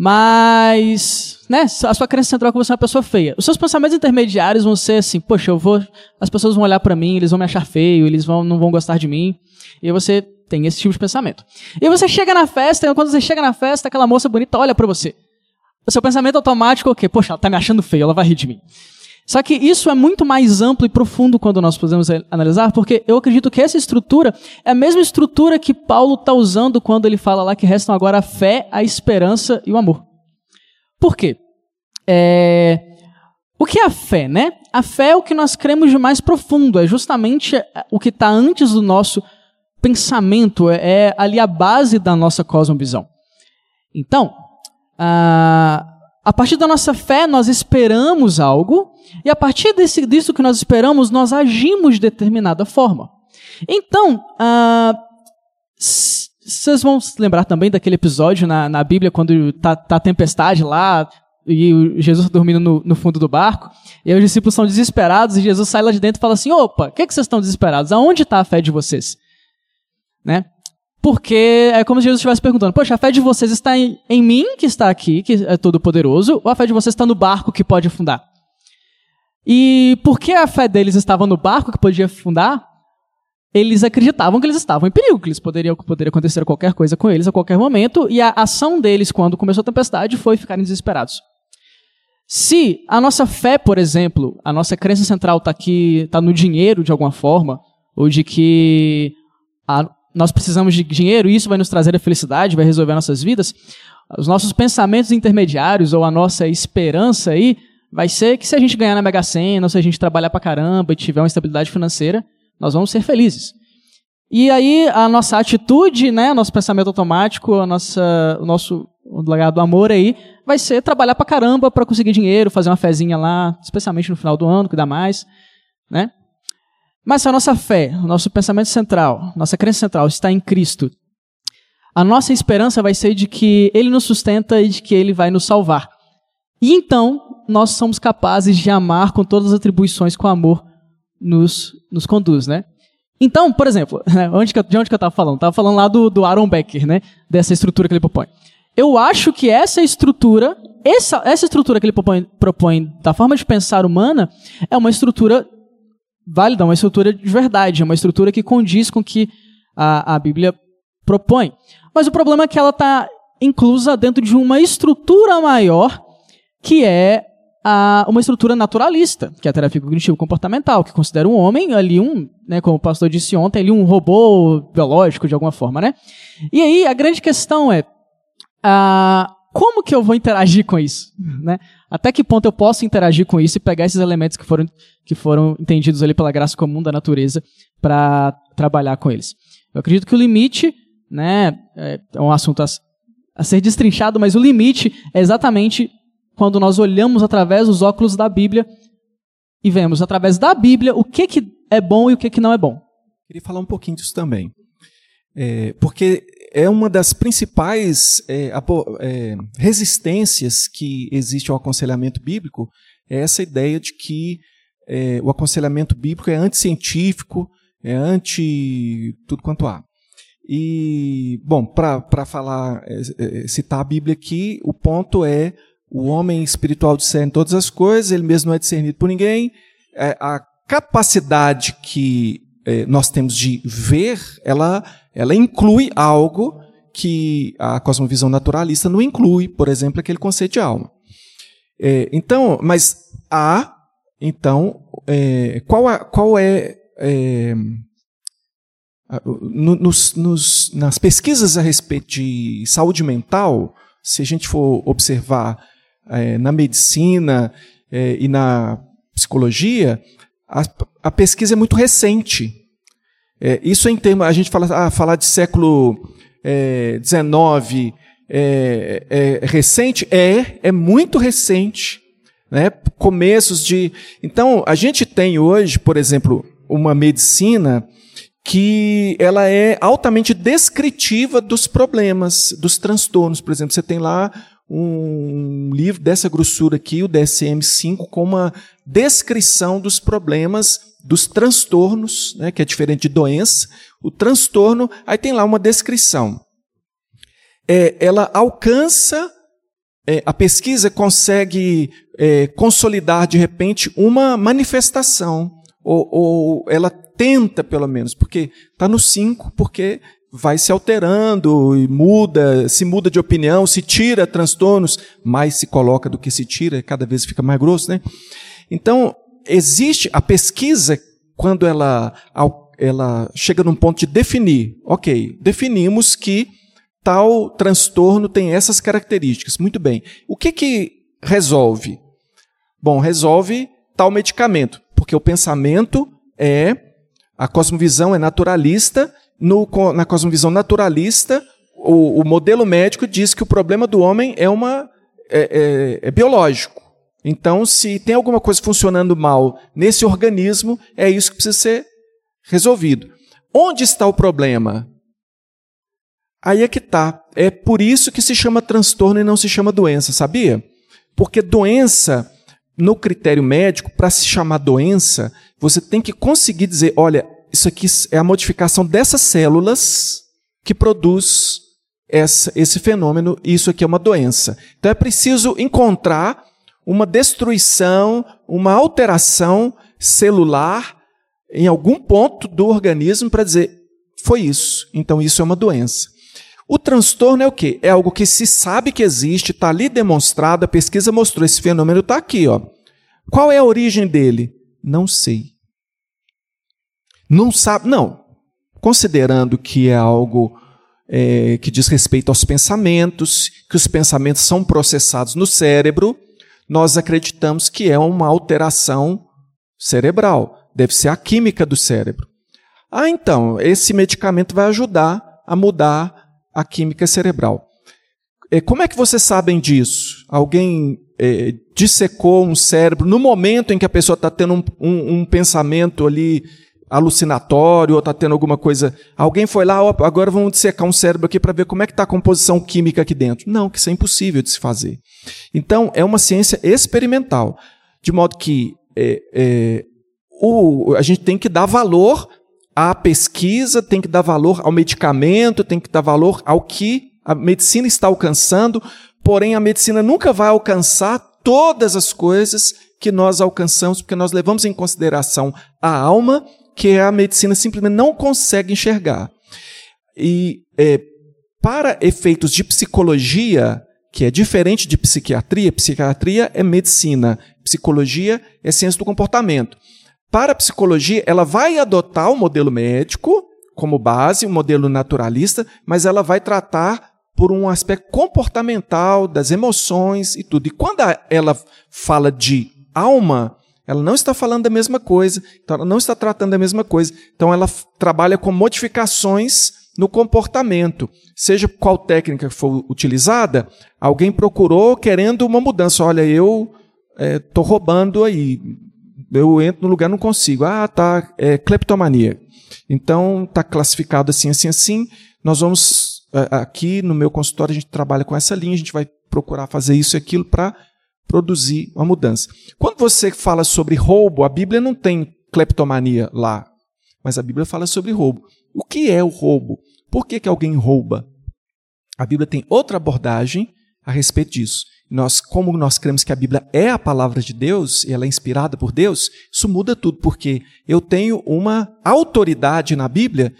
Mas, né, a sua crença central é que você é uma pessoa feia. Os seus pensamentos intermediários vão ser assim, poxa, eu vou, as pessoas vão olhar para mim, eles vão me achar feio, eles vão, não vão gostar de mim. E você tem esse tipo de pensamento. E você chega na festa, e quando você chega na festa, aquela moça bonita olha para você. O seu pensamento automático é o quê? Poxa, ela tá me achando feio, ela vai rir de mim. Só que isso é muito mais amplo e profundo quando nós podemos analisar, porque eu acredito que essa estrutura é a mesma estrutura que Paulo está usando quando ele fala lá que restam agora a fé, a esperança e o amor. Por quê? É... O que é a fé, né? A fé é o que nós cremos de mais profundo, é justamente o que está antes do nosso pensamento, é ali a base da nossa cosmovisão. Então, a A partir da nossa fé, nós esperamos algo, e a partir desse, disso que nós esperamos, nós agimos de determinada forma. Então, ah, vocês vão se lembrar também daquele episódio na, na Bíblia, quando tá, tá a tempestade lá, e Jesus dormindo no, no, fundo do barco, e os discípulos são desesperados, e Jesus sai lá de dentro e fala assim: opa, o que, é que vocês estão desesperados? Aonde está a fé de vocês? Né? Porque é como se Jesus estivesse perguntando: Poxa, a fé de vocês está em, em mim, que está aqui, que é todo poderoso, ou a fé de vocês está no barco que pode afundar? E por que a fé deles estava no barco que podia afundar? Eles acreditavam que eles estavam em perigo, que eles poderiam poderia acontecer qualquer coisa com eles a qualquer momento, e a ação deles quando começou a tempestade foi ficarem desesperados. Se a nossa fé, por exemplo, a nossa crença central está aqui, está no dinheiro de alguma forma, ou de que a, nós precisamos de dinheiro e isso vai nos trazer a felicidade, vai resolver nossas vidas, os nossos pensamentos intermediários ou a nossa esperança aí vai ser que se a gente ganhar na Mega Sena, ou se a gente trabalhar pra caramba e tiver uma estabilidade financeira, nós vamos ser felizes. E aí a nossa atitude, né, nosso pensamento automático, a nossa, o nosso o legado do amor aí, vai ser trabalhar pra caramba para conseguir dinheiro, fazer uma fezinha lá, especialmente no final do ano, que dá mais, né? Mas se a nossa fé, o nosso pensamento central, nossa crença central está em Cristo, a nossa esperança vai ser de que Ele nos sustenta e de que Ele vai nos salvar. E então, nós somos capazes de amar com todas as atribuições que o amor nos, nos conduz, né? Então, por exemplo, que, de onde que eu estava falando? Estava falando lá do, do Aaron Becker, né? Dessa estrutura que ele propõe. Eu acho que essa estrutura, essa, essa estrutura que ele propõe, propõe da forma de pensar humana, é uma estrutura válida, uma estrutura de verdade, uma estrutura que condiz com o que a, a Bíblia propõe. Mas o problema é que ela está inclusa dentro de uma estrutura maior, que é a, uma estrutura naturalista, que é a terapia cognitivo-comportamental, que considera um homem ali um, né, como o pastor disse ontem, ali um robô biológico de alguma forma, né? E aí a grande questão é a, como que eu vou interagir com isso? Né? Até que ponto eu posso interagir com isso e pegar esses elementos que foram, que foram entendidos ali pela graça comum da natureza para trabalhar com eles? Eu acredito que o limite né, é, é um assunto a, a ser destrinchado, mas o limite é exatamente quando nós olhamos através dos óculos da Bíblia e vemos através da Bíblia o que, que é bom e o que, que não é bom.
Queria falar um pouquinho disso também. É, porque é uma das principais é, é, resistências que existe ao aconselhamento bíblico, é essa ideia de que é, o aconselhamento bíblico é anticientífico, é anti tudo quanto há. E, bom, para falar, é, é, citar a Bíblia aqui, o ponto é o homem espiritual discerne todas as coisas, ele mesmo não é discernido por ninguém, a capacidade que nós temos de ver, ela ela inclui algo que a cosmovisão naturalista não inclui, por exemplo, aquele conceito de alma. É, então, mas há, então, é, qual, a, qual é, é no, nos, nos, nas pesquisas a respeito de saúde mental, se a gente for observar é, na medicina é, e na psicologia, a, a pesquisa é muito recente. É, isso em termos, a gente fala, ah, falar de século XIX é, é, é, recente? É, é muito recente. Né? Começos de. Então, a gente tem hoje, por exemplo, uma medicina que ela é altamente descritiva dos problemas, dos transtornos. Por exemplo, você tem lá um livro dessa grossura aqui, o DSM-5, com uma descrição dos problemas dos transtornos, né, que é diferente de doença, o transtorno, aí tem lá uma descrição. É, ela alcança, é, a pesquisa consegue é, consolidar de repente uma manifestação, ou, ou ela tenta pelo menos, porque está no 5, porque vai se alterando e muda, se muda de opinião, se tira transtornos, mais se coloca do que se tira, cada vez fica mais grosso, né? Então, existe a pesquisa, quando ela, ela chega num ponto de definir, ok, definimos que tal transtorno tem essas características. Muito bem. O que que resolve? Bom, resolve tal medicamento, porque o pensamento é, a cosmovisão é naturalista, no, na cosmovisão naturalista, o, o modelo médico diz que o problema do homem é uma é, é, é biológico. Então, se tem alguma coisa funcionando mal nesse organismo, é isso que precisa ser resolvido. Onde está o problema? Aí é que está. É por isso que se chama transtorno e não se chama doença, sabia? Porque doença, no critério médico, para se chamar doença, você tem que conseguir dizer: olha, isso aqui é a modificação dessas células que produz essa, esse fenômeno, e isso aqui é uma doença. Então é preciso encontrar uma destruição, uma alteração celular em algum ponto do organismo para dizer foi isso. Então isso é uma doença. O transtorno é o quê? É algo que se sabe que existe, está ali demonstrado, a pesquisa mostrou, esse fenômeno está aqui. Ó. Qual é a origem dele? Não sei. Não sabe, não. Considerando que é algo é, que diz respeito aos pensamentos, que os pensamentos são processados no cérebro, nós acreditamos que é uma alteração cerebral. Deve ser a química do cérebro. Ah, então, esse medicamento vai ajudar a mudar a química cerebral. É, como é que vocês sabem disso? Alguém é, dissecou um cérebro no momento em que a pessoa está tendo um, um, um, pensamento ali alucinatório ou está tendo alguma coisa. Alguém foi lá, ó, agora vamos dissecar um cérebro aqui para ver como é que está a composição química aqui dentro. Não, que isso é impossível de se fazer. Então, é uma ciência experimental. De modo que é, é, o, a gente tem que dar valor à pesquisa, tem que dar valor ao medicamento, tem que dar valor ao que a medicina está alcançando, porém a medicina nunca vai alcançar todas as coisas que nós alcançamos, porque nós levamos em consideração a alma, que a medicina simplesmente não consegue enxergar. E é, para efeitos de psicologia, que é diferente de psiquiatria, psiquiatria é medicina, psicologia é ciência do comportamento. Para a psicologia, ela vai adotar o modelo médico como base, o modelo naturalista, mas ela vai tratar por um aspecto comportamental, das emoções e tudo. E quando ela fala de alma, ela não está falando da mesma coisa, então ela não está tratando da mesma coisa. Então ela trabalha com modificações no comportamento. Seja qual técnica for utilizada, alguém procurou querendo uma mudança. Olha, eu estou é, roubando aí, eu entro no lugar não consigo. Ah, tá, é cleptomania. Então tá classificado assim, assim, assim. Nós vamos é, aqui no meu consultório a gente trabalha com essa linha, a gente vai procurar fazer isso e aquilo para produzir uma mudança. Quando você fala sobre roubo, a Bíblia não tem cleptomania lá, mas a Bíblia fala sobre roubo. O que é o roubo? Por que, que alguém rouba? A Bíblia tem outra abordagem a respeito disso nós, como nós cremos que a Bíblia é a palavra de Deus, e ela é inspirada por Deus, isso muda tudo, porque eu tenho uma autoridade na Bíblia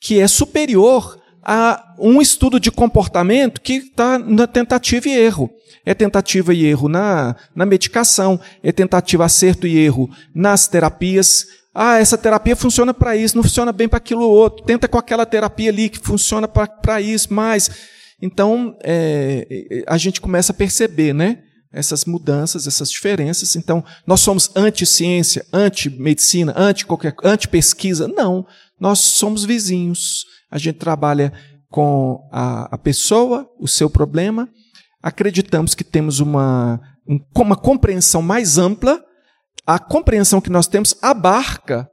que é superior a um estudo de comportamento que está na tentativa e erro. É tentativa e erro na, na medicação, é tentativa, acerto e erro nas terapias. Ah, essa terapia funciona para isso, não funciona bem para aquilo outro. Tenta com aquela terapia ali que funciona para isso, mas então, é, a gente começa a perceber, né? Essas mudanças, essas diferenças. Então, nós somos anti-ciência, anti-medicina, anti-pesquisa. Não. Nós somos vizinhos. A gente trabalha com a, a pessoa, o seu problema. Acreditamos que temos uma, uma compreensão mais ampla. A compreensão que nós temos abarca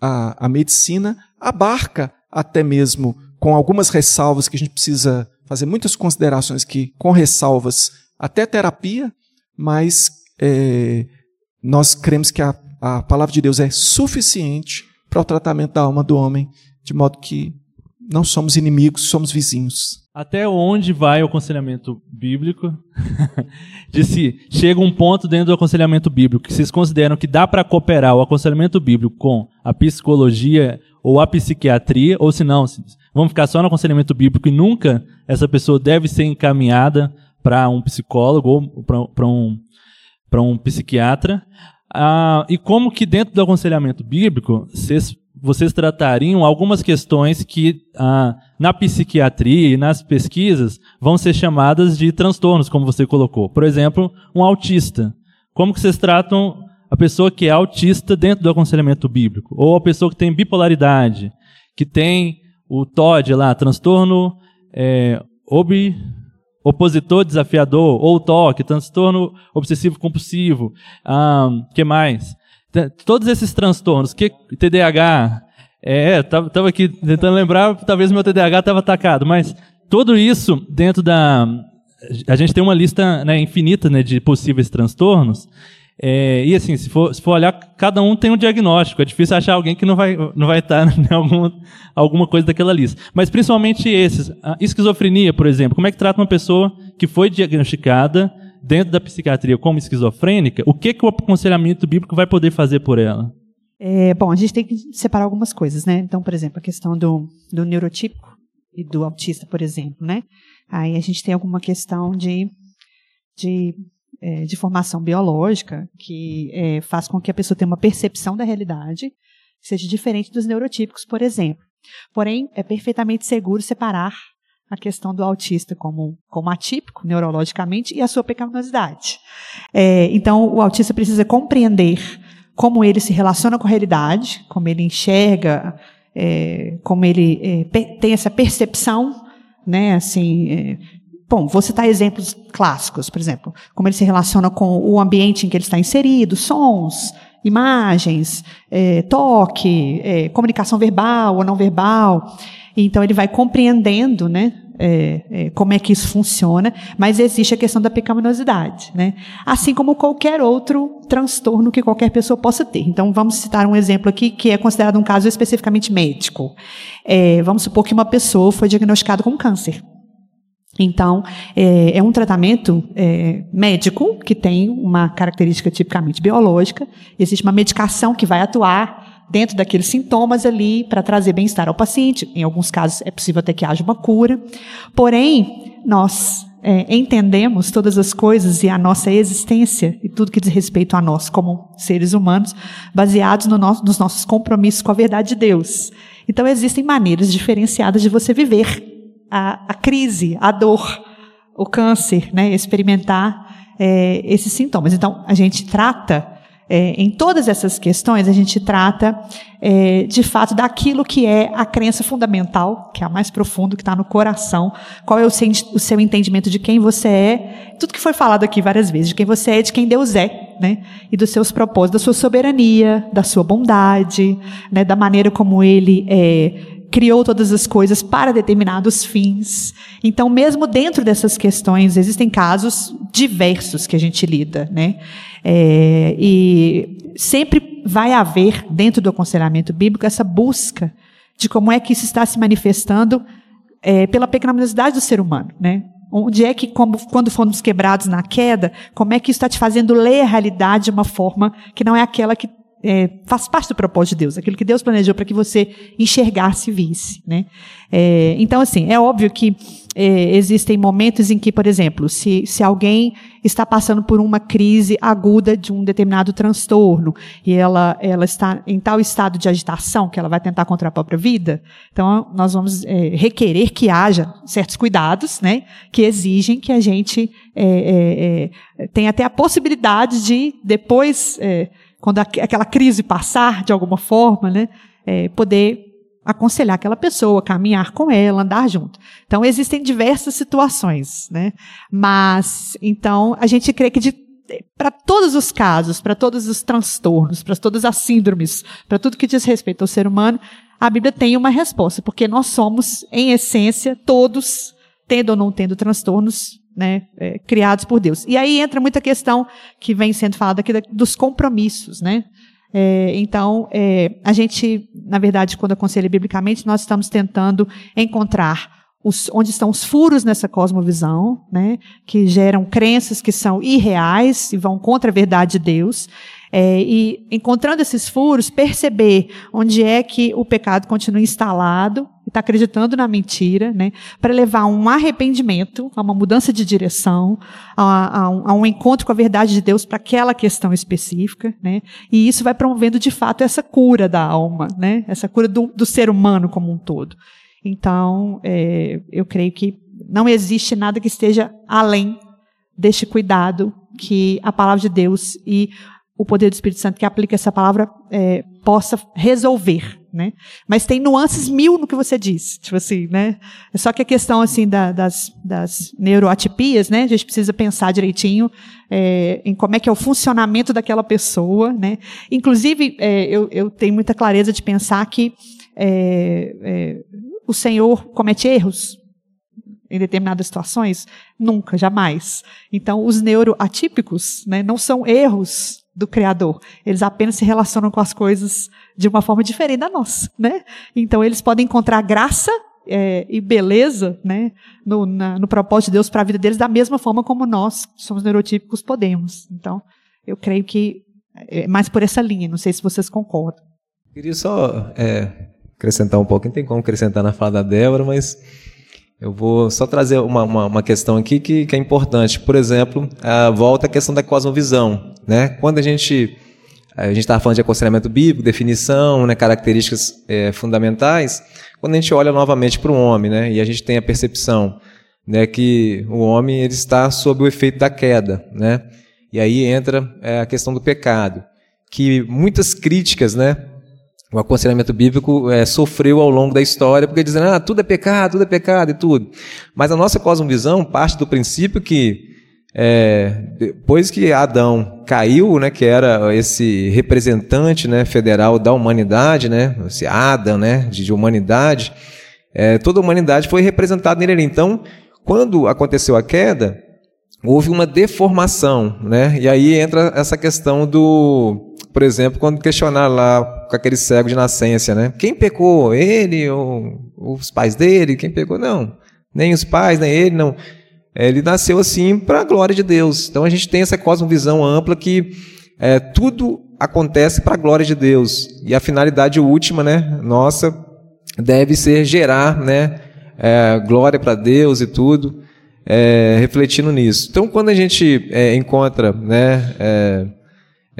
a, a medicina, abarca até mesmo com algumas ressalvas que a gente precisa fazer muitas considerações que, com ressalvas, até terapia, mas é, nós cremos que a, a palavra de Deus é suficiente para o tratamento da alma do homem, de modo que não somos inimigos, somos vizinhos.
Até onde vai o aconselhamento bíblico? de se chega um ponto dentro do aconselhamento bíblico que vocês consideram que dá para cooperar o aconselhamento bíblico com a psicologia ou a psiquiatria, ou se não, vamos ficar só no aconselhamento bíblico e nunca essa pessoa deve ser encaminhada para um psicólogo ou para um, um psiquiatra. Ah, e como que dentro do aconselhamento bíblico vocês, vocês tratariam algumas questões que ah, na psiquiatria e nas pesquisas vão ser chamadas de transtornos, como você colocou. Por exemplo, um autista. Como que vocês tratam a pessoa que é autista dentro do aconselhamento bíblico, ou a pessoa que tem bipolaridade, que tem o TOD lá, transtorno é, ob, opositor desafiador, ou TOC, transtorno obsessivo compulsivo, ah, que mais? Todos esses transtornos, que TDAH, é, tava, tava aqui tentando lembrar, talvez meu TDAH estava atacado, mas tudo isso dentro da a gente tem uma lista né, infinita né, de possíveis transtornos. É, e assim, se for, se for olhar, cada um tem um diagnóstico. É difícil achar alguém que não vai, não vai estar em alguma, alguma coisa daquela lista. Mas principalmente esses. A esquizofrenia, por exemplo. Como é que trata uma pessoa que foi diagnosticada dentro da psiquiatria como esquizofrênica? O que, que o aconselhamento bíblico vai poder fazer por ela?
É, bom, a gente tem que separar algumas coisas, né? Então, por exemplo, a questão do, do neurotípico e do autista, por exemplo, né? Aí a gente tem alguma questão de, de, é, de formação biológica que é, faz com que a pessoa tenha uma percepção da realidade que seja diferente dos neurotípicos, por exemplo. Porém, é perfeitamente seguro separar a questão do autista como, como atípico, neurologicamente, e a sua pecaminosidade. É, então, o autista precisa compreender como ele se relaciona com a realidade, como ele enxerga, é, como ele é, tem essa percepção, né, assim, é, bom, vou citar exemplos clássicos, por exemplo, como ele se relaciona com o ambiente em que ele está inserido, sons, imagens, é, toque, é, comunicação verbal ou não verbal, então ele vai compreendendo, né, é, é, como é que isso funciona, mas existe a questão da pecaminosidade, né? Assim como qualquer outro transtorno que qualquer pessoa possa ter. Então, vamos citar um exemplo aqui que é considerado um caso especificamente médico. É, vamos supor que uma pessoa foi diagnosticada com câncer. Então, é, é um tratamento é, médico que tem uma característica tipicamente biológica. Existe uma medicação que vai atuar dentro daqueles sintomas ali para trazer bem-estar ao paciente. Em alguns casos é possível até que haja uma cura. Porém, nós é, entendemos todas as coisas e a nossa existência e tudo que diz respeito a nós como seres humanos, baseados no nosso, nos nossos compromissos com a verdade de Deus. Então, existem maneiras diferenciadas de você viver a, a crise, a dor, o câncer, né, experimentar é, esses sintomas. Então, a gente trata é, em todas essas questões, a gente trata, é, de fato, daquilo que é a crença fundamental, que é a mais profunda, que está no coração. Qual é o seu, o seu entendimento de quem você é? Tudo que foi falado aqui várias vezes, de quem você é, de quem Deus é, né? E dos seus propósitos, da sua soberania, da sua bondade, né? Da maneira como Ele é, criou todas as coisas para determinados fins. Então, mesmo dentro dessas questões, existem casos diversos que a gente lida, né? É, e sempre vai haver, dentro do aconselhamento bíblico, essa busca de como é que isso está se manifestando é, pela pecaminosidade do ser humano, né? Onde é que, como, quando fomos quebrados na queda, como é que isso está te fazendo ler a realidade de uma forma que não é aquela que é, faz parte do propósito de Deus, aquilo que Deus planejou para que você enxergasse e visse. Né? É, então, assim, é óbvio que é, existem momentos em que, por exemplo, se, se alguém está passando por uma crise aguda de um determinado transtorno e ela, ela está em tal estado de agitação que ela vai tentar contra a própria vida, então nós vamos é, requerer que haja certos cuidados, né, que exigem que a gente é, é, tenha até a possibilidade de depois quando aquela crise passar de alguma forma, né, é, poder aconselhar aquela pessoa, caminhar com ela, andar junto. Então existem diversas situações, né? Mas então a gente crê que para todos os casos, para todos os transtornos, para todas as síndromes, para tudo que diz respeito ao ser humano, a Bíblia tem uma resposta, porque nós somos, em essência, todos, tendo ou não tendo transtornos, né, é, criados por Deus. E aí entra muita questão que vem sendo falada aqui dos compromissos, né? É, então, é, a gente, na verdade, quando aconselha biblicamente, nós estamos tentando encontrar os, onde estão os furos nessa cosmovisão, né, que geram crenças que são irreais e vão contra a verdade de Deus. É, e encontrando esses furos, perceber onde é que o pecado continua instalado, está acreditando na mentira, né, para levar a um arrependimento, a uma mudança de direção, a, a, um, a um, encontro com a verdade de Deus para aquela questão específica, né, e isso vai promovendo de fato essa cura da alma, né, essa cura do, do ser humano como um todo. Então, é, eu creio que não existe nada que esteja além deste cuidado que a palavra de Deus e o poder do Espírito Santo que aplica essa palavra é, possa resolver né? Mas tem nuances mil no que você diz, tipo assim, né? Só que a questão, assim, da, das, das neuroatipias, né? A gente precisa pensar direitinho é, em como é que é o funcionamento daquela pessoa, né? Inclusive, é, eu, eu tenho muita clareza de pensar que é, é o Senhor comete erros, em determinadas situações? Nunca, jamais. Então, os neuroatípicos né, não são erros do Criador. Eles apenas se relacionam com as coisas de uma forma diferente da nossa. Né? Então, eles podem encontrar graça é, e beleza né, no, na, no propósito de Deus para a vida deles, da mesma forma como nós, que somos neurotípicos, podemos. Então, eu creio que é mais por essa linha. Não sei se vocês concordam.
Queria só é, acrescentar um pouco. Não tem como acrescentar na fala da Débora, mas eu vou só trazer uma, uma, uma questão aqui que, que, é importante. Por exemplo, a volta à questão da cosmovisão. Né? Quando a gente a gente estava falando de aconselhamento bíblico, definição, né, características é, fundamentais, quando a gente olha novamente para o homem, né, e a gente tem a percepção né, que o homem ele está sob o efeito da queda, né, e aí entra é, a questão do pecado, que muitas críticas, né, o aconselhamento bíblico é, sofreu ao longo da história, porque dizendo, ah, tudo é pecado, tudo é pecado e tudo. Mas a nossa cosmovisão parte do princípio que, é, depois que Adão caiu, né, que era esse representante né, federal da humanidade, né, esse Adam né, de, de humanidade, é, toda a humanidade foi representada nele. Então, quando aconteceu a queda, houve uma deformação, né? E aí entra essa questão do, por exemplo, quando questionar lá com aquele cego de nascença, né? Quem pecou? Ele ou os pais dele? Quem pecou? Não, nem os pais, nem ele, não. Ele nasceu assim para a glória de Deus. Então a gente tem essa cosmovisão ampla que é, tudo acontece para a glória de Deus e a finalidade última, né? Nossa, deve ser gerar, né? É, glória para Deus e tudo é, refletindo nisso. Então, quando a gente é, encontra né,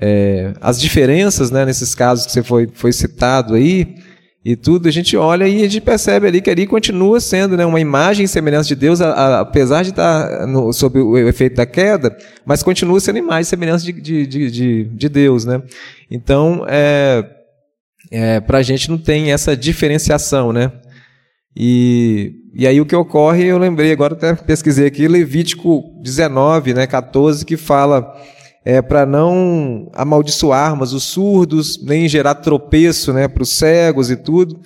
é, as diferenças né, nesses casos que você foi, foi citado aí, e tudo, a gente olha e a gente percebe ali que ali continua sendo né, uma imagem e semelhança de Deus, a, a, apesar de estar no, sob o efeito da queda, mas continua sendo imagem e semelhança de, de, de, de Deus. Né? Então, é, é, para a gente não tem essa diferenciação, né? E, e aí o que ocorre, eu lembrei, agora até pesquisei aqui, Levítico 19, né, 14, que fala é, para não amaldiçoarmos os surdos, nem gerar tropeço né, para os cegos e tudo.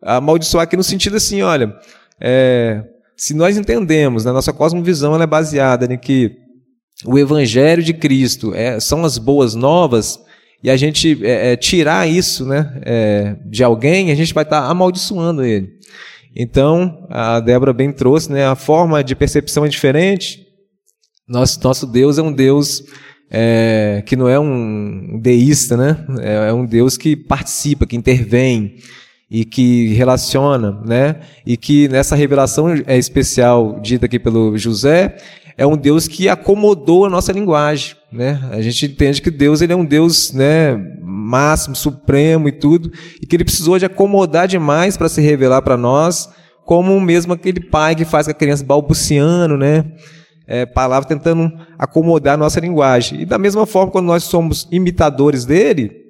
Amaldiçoar aqui no sentido assim, olha, é, se nós entendemos, né, nossa cosmovisão ela é baseada em que o Evangelho de Cristo é, são as boas novas, e a gente é, é tirar isso né, é, de alguém, a gente vai estar tá amaldiçoando ele. Então, a Débora bem trouxe, né, a forma de percepção é diferente. Nosso, nosso Deus é um Deus é, que não é um deísta, né? É, é um Deus que participa, que intervém e que relaciona, né? E que nessa revelação é especial dita aqui pelo José, é um Deus que acomodou a nossa linguagem, né? A gente entende que Deus ele é um Deus, né, máximo, supremo e tudo, e que ele precisou de acomodar demais para se revelar para nós, como mesmo aquele pai que faz com a criança balbuciando, né? É, palavra tentando acomodar a nossa linguagem. E da mesma forma, quando nós somos imitadores dele,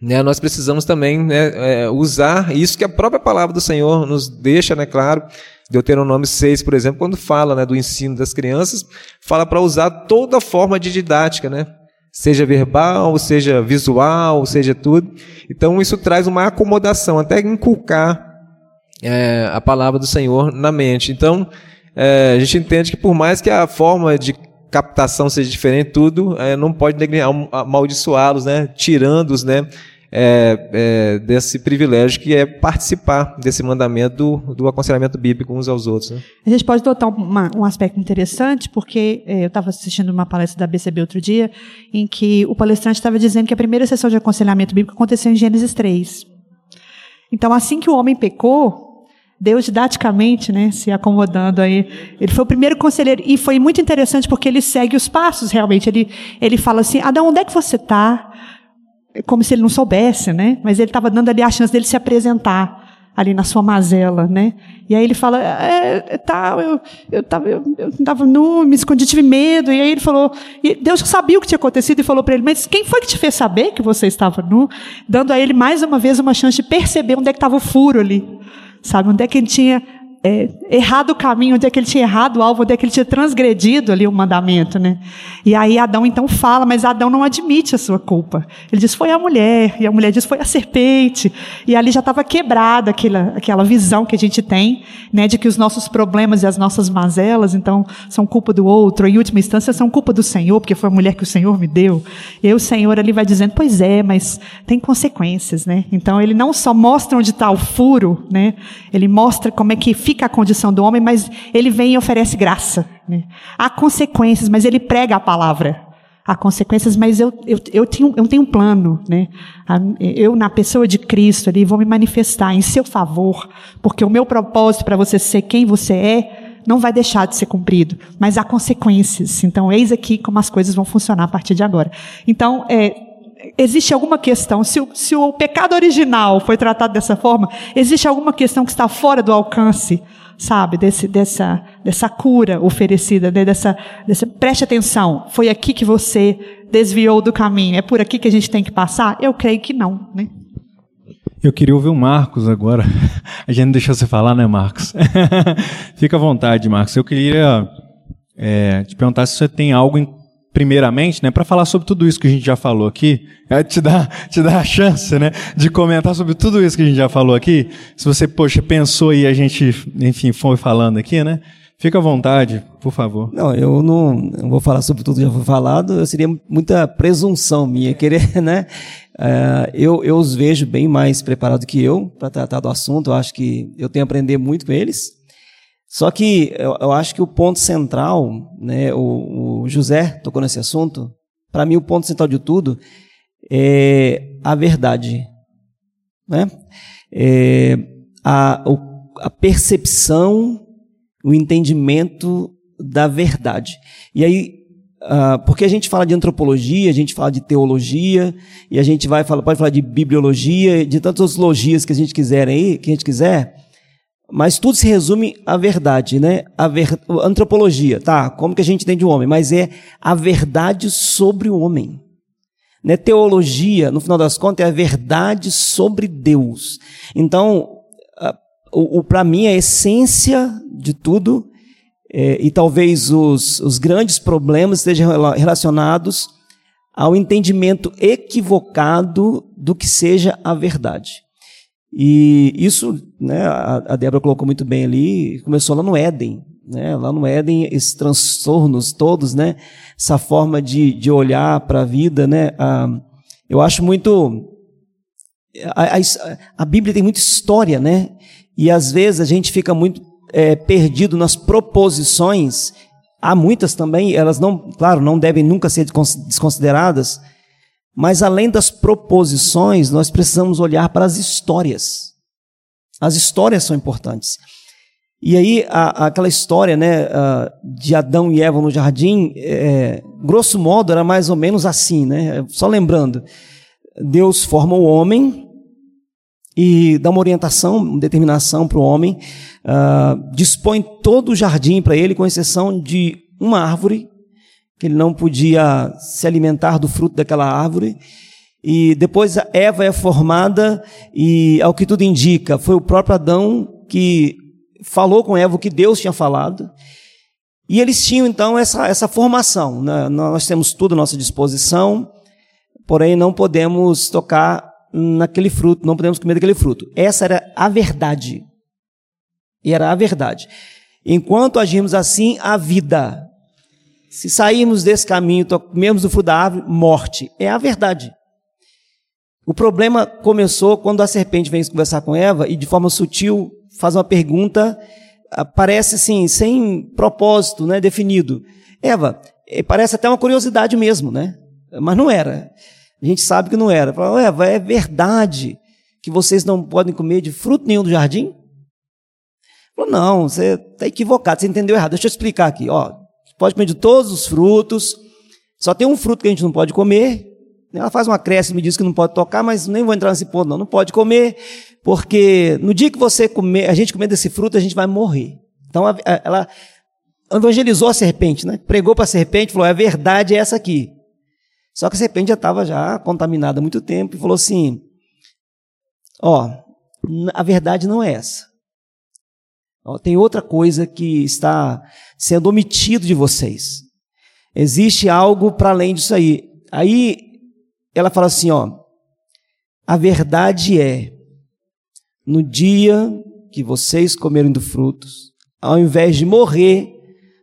né, nós precisamos também né, é, usar isso que a própria palavra do Senhor nos deixa, né, claro, Deuteronômio 6, por exemplo, quando fala né, do ensino das crianças, fala para usar toda forma de didática, né? Seja verbal, seja visual, seja tudo. Então isso traz uma acomodação, até inculcar é, a palavra do Senhor na mente. Então é, a gente entende que por mais que a forma de captação seja diferente, tudo é, não pode amaldiçoá-los, né? Tirando-os, né? é, é, desse privilégio que é participar desse mandamento do, do aconselhamento bíblico uns aos outros. Né?
A gente pode notar uma, um aspecto interessante, porque é, eu estava assistindo uma palestra da BCB outro dia, em que o palestrante estava dizendo que a primeira sessão de aconselhamento bíblico aconteceu em Gênesis 3. Então, assim que o homem pecou, Deus didaticamente, né, se acomodando aí. Ele foi o primeiro conselheiro e foi muito interessante porque ele segue os passos realmente. Ele ele fala assim: Adão, onde é que você está? como se ele não soubesse, né? Mas ele estava dando ali a chance dele se apresentar. ali na sua mazela, né? E aí ele fala, é, é tal, eu, eu, tava, eu, eu tava nu, me escondi, tive medo. E aí ele falou, e Deus sabia o que tinha acontecido e falou para ele, mas quem foi que te fez saber que você estava nu? Dando a ele mais uma vez uma chance de perceber onde é que estava o furo ali, sabe? Onde é que ele tinha é, errado o caminho, onde é que ele tinha errado o alvo, onde é que ele tinha transgredido ali o mandamento, né? E aí Adão então fala, mas Adão não admite a sua culpa. Ele diz, foi a mulher, e a mulher diz, foi a serpente. E ali já estava quebrada aquela, aquela visão que a gente tem, né, de que os nossos problemas e as nossas mazelas, então, são culpa do outro, em última instância, são culpa do Senhor, porque foi a mulher que o Senhor me deu. E aí o Senhor ali vai dizendo, pois é, mas tem consequências, né? Então, ele não só mostra onde está o furo, né? Ele mostra como é que fica a condição do homem, mas ele vem e oferece graça. Né? Há consequências, mas ele prega a palavra. Há consequências, mas eu, eu, eu, tenho, eu tenho um plano. Né? Eu, na pessoa de Cristo, ali, vou me manifestar em seu favor, porque o meu propósito para você ser quem você é não vai deixar de ser cumprido, mas há consequências. Então, eis aqui como as coisas vão funcionar a partir de agora. Então, é, existe alguma questão, se o, se o pecado original foi tratado dessa forma, existe alguma questão que está fora do alcance, sabe, desse, dessa, dessa cura oferecida, né? dessa, dessa, preste atenção, foi aqui que você desviou do caminho, é por aqui que a gente tem que passar? Eu creio que não, né?
Eu queria ouvir o Marcos agora. A gente não deixou você falar, né, Marcos? Fica à vontade, Marcos. Eu queria é, te perguntar se você tem algo em primeiramente, né, para falar sobre tudo isso que a gente já falou aqui, é te dar, te dar a chance, né, de comentar sobre tudo isso que a gente já falou aqui. Se você, poxa, pensou e a gente, enfim, foi falando aqui, né? Fica à vontade, por favor.
Não, eu não, não vou falar sobre tudo que já foi falado, seria muita presunção minha querer, né? Uh, eu, eu os vejo bem mais preparados que eu para tratar do assunto, eu acho que eu tenho a aprender muito com eles. Só que eu, eu acho que o ponto central, né, o, o José tocou nesse assunto, para mim o ponto central de tudo é a verdade. Né? É a, a percepção, o entendimento da verdade. E aí, Uh, porque a gente fala de antropologia, a gente fala de teologia, e a gente vai falar, pode falar de bibliologia, de tantas logias que a gente quiser aí, que a gente quiser, mas tudo se resume à verdade, né? A, ver... antropologia, tá? Como que a gente entende o homem? Mas é a verdade sobre o homem. Né? Teologia, no final das contas, é a verdade sobre Deus. Então, o, o para mim, a essência de tudo, é, e talvez os, os grandes problemas estejam relacionados ao entendimento equivocado do que seja a verdade. E isso, né, a, Débora colocou muito bem ali, começou lá no Éden. Né? Lá no Éden, esses transtornos todos, né? essa forma de, de olhar para a vida. Né? Ah, eu acho muito. A, a, a, Bíblia tem muita história, né? E às vezes a gente fica muito é, perdido nas proposições. Há muitas também, elas não, claro, não devem nunca ser desconsideradas, mas além das proposições, nós precisamos olhar para as histórias. As histórias são importantes. E aí, a, aquela história né, de Adão e Eva no jardim, é, grosso modo, era mais ou menos assim, né? Só lembrando, Deus forma o homem e dá uma orientação, uma determinação para o homem, uh, dispõe todo o jardim para ele, com exceção de uma árvore que ele não podia se alimentar do fruto daquela árvore. E depois Eva é formada, e ao que tudo indica, foi o próprio Adão que falou com Eva o que Deus tinha falado. E eles tinham então essa, essa formação. Né? Nós temos tudo à nossa disposição, porém não podemos tocar naquele fruto, não podemos comer daquele fruto. Essa era a verdade. E era a verdade. Enquanto agimos assim, a vida se sairmos desse caminho, comemos o fruto da árvore, morte. É a verdade. O problema começou quando a serpente vem conversar com Eva e, de forma sutil, faz uma pergunta, ah, parece assim, sem propósito né, definido. Eva, eh, parece até uma curiosidade mesmo, né? Mas não era. A gente sabe que não era. Fala, Eva, é verdade que vocês não podem comer de fruto nenhum do jardim? Falou, não, você está equivocado, você entendeu errado. Deixa eu explicar aqui. Ó, pode comer de todos os frutos, só tem um fruto que a gente não pode comer, Ela faz um acréscimo e diz que não pode tocar, mas nem vou entrar nesse ponto, não. Não pode comer, porque no dia que você comer, a gente comer desse fruto, a gente vai morrer. Então ela evangelizou a serpente, né? Pregou para a serpente, falou: a verdade é essa aqui. Só que a serpente já estava já contaminada há muito tempo e falou assim: ó, a verdade não é essa. Tem outra coisa que está sendo omitido de vocês. Existe algo para além disso aí. Aí ela fala assim, ó, a verdade é, no dia que vocês comerem do frutos, ao invés de morrer,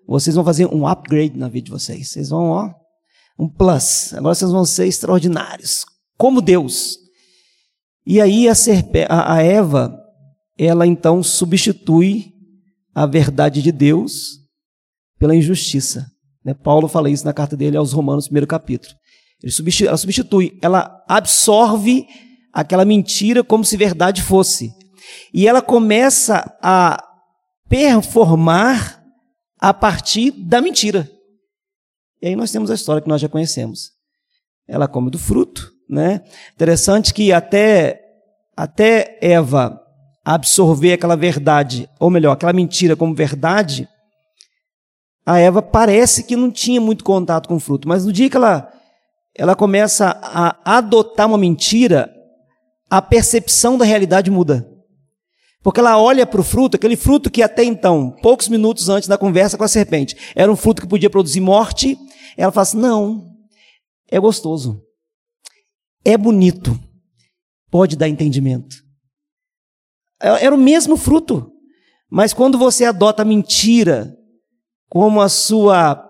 vocês vão fazer um upgrade na vida de vocês. Vocês vão, ó, um plus. Agora vocês vão ser extraordinários, como Deus. E aí a, a Eva, ela então substitui a verdade de Deus pela injustiça. Né? Paulo fala isso na carta dele aos Romanos, primeiro capítulo. Substitui, ela substitui, ela absorve aquela mentira como se verdade fosse. E ela começa a performar a partir da mentira. E aí nós temos a história que nós já conhecemos. Ela come do fruto, né? Interessante que até até Eva absorver aquela verdade, ou melhor, aquela mentira como verdade, a Eva parece que não tinha muito contato com o fruto, mas no dia que ela, ela começa a adotar uma mentira, a percepção da realidade muda. Porque ela olha para o fruto, aquele fruto que até então, poucos minutos antes da conversa com a serpente, era um fruto que podia produzir morte, ela fala assim: não, é gostoso, é bonito, pode dar entendimento. É, era o mesmo fruto, mas quando você adota a mentira como a sua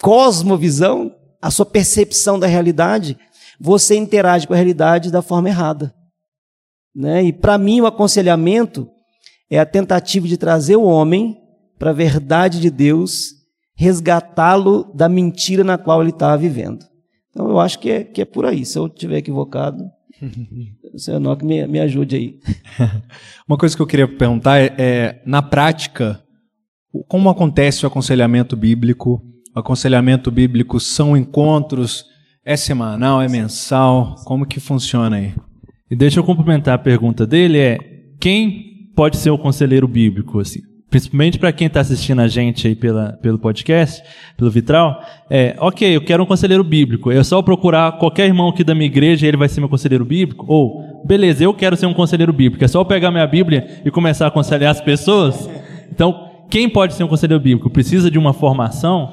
cosmovisão, a sua percepção da realidade, você interage com a realidade da forma errada. Né? E para mim, o aconselhamento é a tentativa de trazer o homem para a verdade de Deus, resgatá-lo da mentira na qual ele estava vivendo. Então, eu acho que é, que é por aí. Se eu estiver equivocado, o senhor Enoque me, me ajude aí.
Uma coisa que eu queria perguntar é, é na prática, como acontece o aconselhamento bíblico? O aconselhamento bíblico são encontros, é semanal, é mensal? Como que funciona aí?
E deixa eu complementar a pergunta dele é quem pode ser o conselheiro bíblico assim? Principalmente para quem está assistindo a gente aí pela, pelo podcast, pelo Vitral, é, ok, eu quero um conselheiro bíblico. É só procurar qualquer irmão aqui da minha igreja e ele vai ser meu conselheiro bíblico? Ou, beleza, eu quero ser um conselheiro bíblico. É só eu pegar minha Bíblia e começar a aconselhar as pessoas? Então, quem pode ser um conselheiro bíblico? Precisa de uma formação?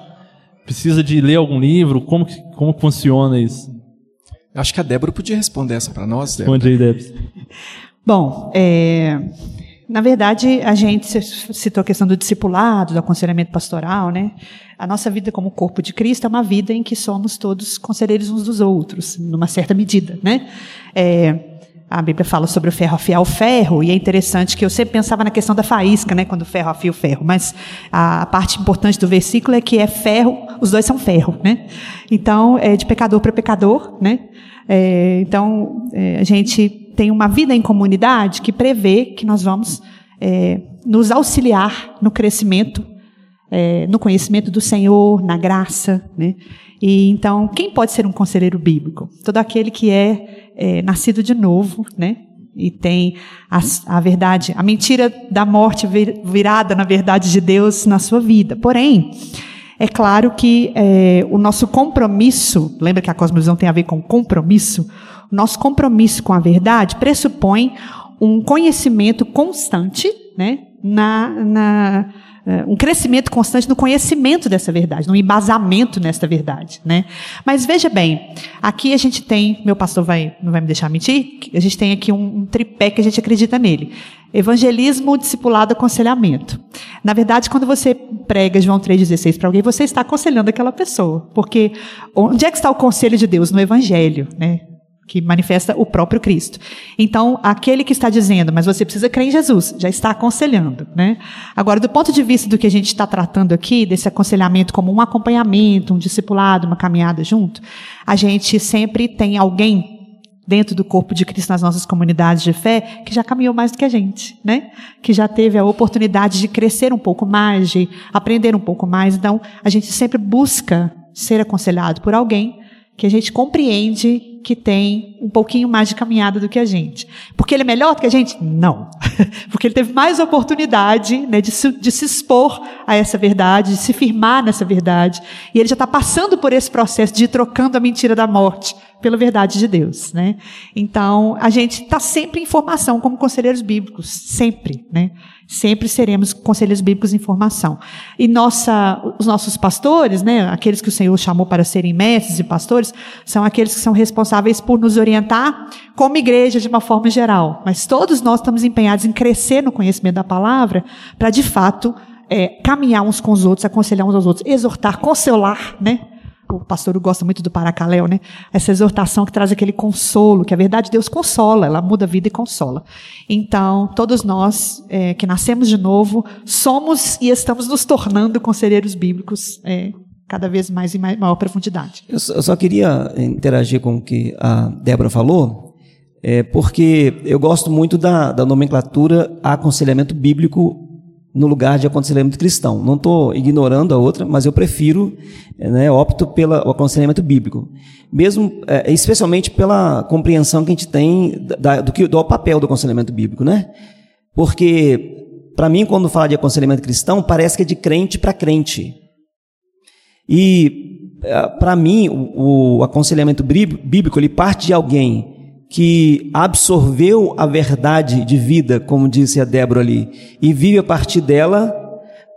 Precisa de ler algum livro? Como, como funciona isso?
Acho que a Débora podia responder essa para nós. Débora.
Responde aí, Débora.
Bom, é, na verdade, a gente citou a questão do discipulado, do aconselhamento pastoral, né? A nossa vida como corpo de Cristo é uma vida em que somos todos conselheiros uns dos outros, numa certa medida, né? É, a Bíblia fala sobre o ferro afiar o ferro, e é interessante que eu sempre pensava na questão da faísca, né, quando o ferro afia o ferro, mas a parte importante do versículo é que é ferro, os dois são ferro, né? Então, é de pecador para pecador, né? É, então, é, a gente tem uma vida em comunidade que prevê que nós vamos é, nos auxiliar no crescimento, é, no conhecimento do Senhor, na graça, né? E então, quem pode ser um conselheiro bíblico? Todo aquele que é, é nascido de novo, né? E tem a, a, verdade, a mentira da morte virada na verdade de Deus na sua vida. Porém, é claro que é, o nosso compromisso, lembra que a cosmovisão tem a ver com compromisso? Nosso compromisso com a verdade pressupõe um conhecimento constante, né? Na, na eh, um crescimento constante no conhecimento dessa verdade, no embasamento nesta verdade, né? Mas veja bem, aqui a gente tem, meu pastor vai, não vai me deixar mentir, a gente tem aqui um, um tripé que a gente acredita nele. Evangelismo, discipulado, aconselhamento. Na verdade, quando você prega João 3,16 para alguém, você está aconselhando aquela pessoa. Porque onde é que está o conselho de Deus? No Evangelho, né? Que manifesta o próprio Cristo. Então, aquele que está dizendo, mas você precisa crer em Jesus, já está aconselhando, né? Agora, do ponto de vista do que a gente está tratando aqui, desse aconselhamento como um acompanhamento, um discipulado, uma caminhada junto, a gente sempre tem alguém dentro do corpo de Cristo nas nossas comunidades de fé que já caminhou mais do que a gente, né? Que já teve a oportunidade de crescer um pouco mais, de aprender um pouco mais. Então, a gente sempre busca ser aconselhado por alguém que a gente compreende que tem um pouquinho mais de caminhada do que a gente. Porque ele é melhor do que a gente? Não. Porque ele teve mais oportunidade né, de, se, de se expor a essa verdade, de se firmar nessa verdade. E ele já está passando por esse processo de ir trocando a mentira da morte pela verdade de Deus, né? Então, a gente está sempre em formação como conselheiros bíblicos, sempre, né? Sempre seremos conselheiros bíblicos em formação. E nossa, os nossos pastores, né, aqueles que o Senhor chamou para serem mestres e pastores, são aqueles que são responsáveis por nos orientar como igreja de uma forma geral. Mas todos nós estamos empenhados em crescer no conhecimento da palavra para, de fato, é, caminhar uns com os outros, aconselhar uns aos outros, exortar, consolar, né? O pastor gosta muito do Paracaléu, né? Essa exortação que traz aquele consolo, que a verdade Deus consola, ela muda a vida e consola. Então, todos nós é, que nascemos de novo, somos e estamos nos tornando conselheiros bíblicos é, cada vez mais em maior profundidade.
Eu só queria interagir com o que a Débora falou, é, porque eu gosto muito da, da nomenclatura aconselhamento bíblico no lugar de aconselhamento cristão. Não estou ignorando a outra, mas eu prefiro, né, opto pelo aconselhamento bíblico. Mesmo, é, especialmente pela compreensão que a gente tem da, do, que, do papel do aconselhamento bíblico, né? Porque, para mim, quando fala de aconselhamento cristão, parece que é de crente para crente. E, é, para mim, o, o aconselhamento bíblico, ele parte de alguém que absorveu a verdade de vida, como disse a Débora ali, e vive a partir dela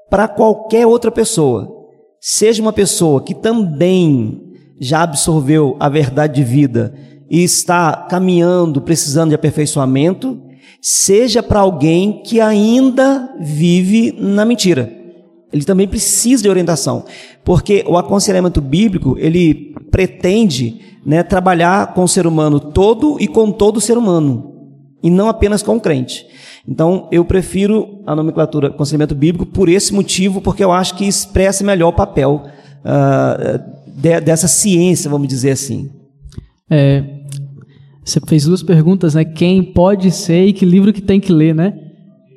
para qualquer outra pessoa. Seja uma pessoa que também já absorveu a verdade de vida e está caminhando, precisando de aperfeiçoamento, seja para alguém que ainda vive na mentira. Ele também precisa de orientação, porque o aconselhamento bíblico, ele pretende né, trabalhar com o ser humano todo e com todo o ser humano, e não apenas com o crente. Então, eu prefiro a nomenclatura aconselhamento bíblico por esse motivo, porque eu acho que expressa melhor o papel uh, de, dessa ciência, vamos dizer assim.
É, você fez duas perguntas, né? Quem pode ser e que livro que tem que ler, né?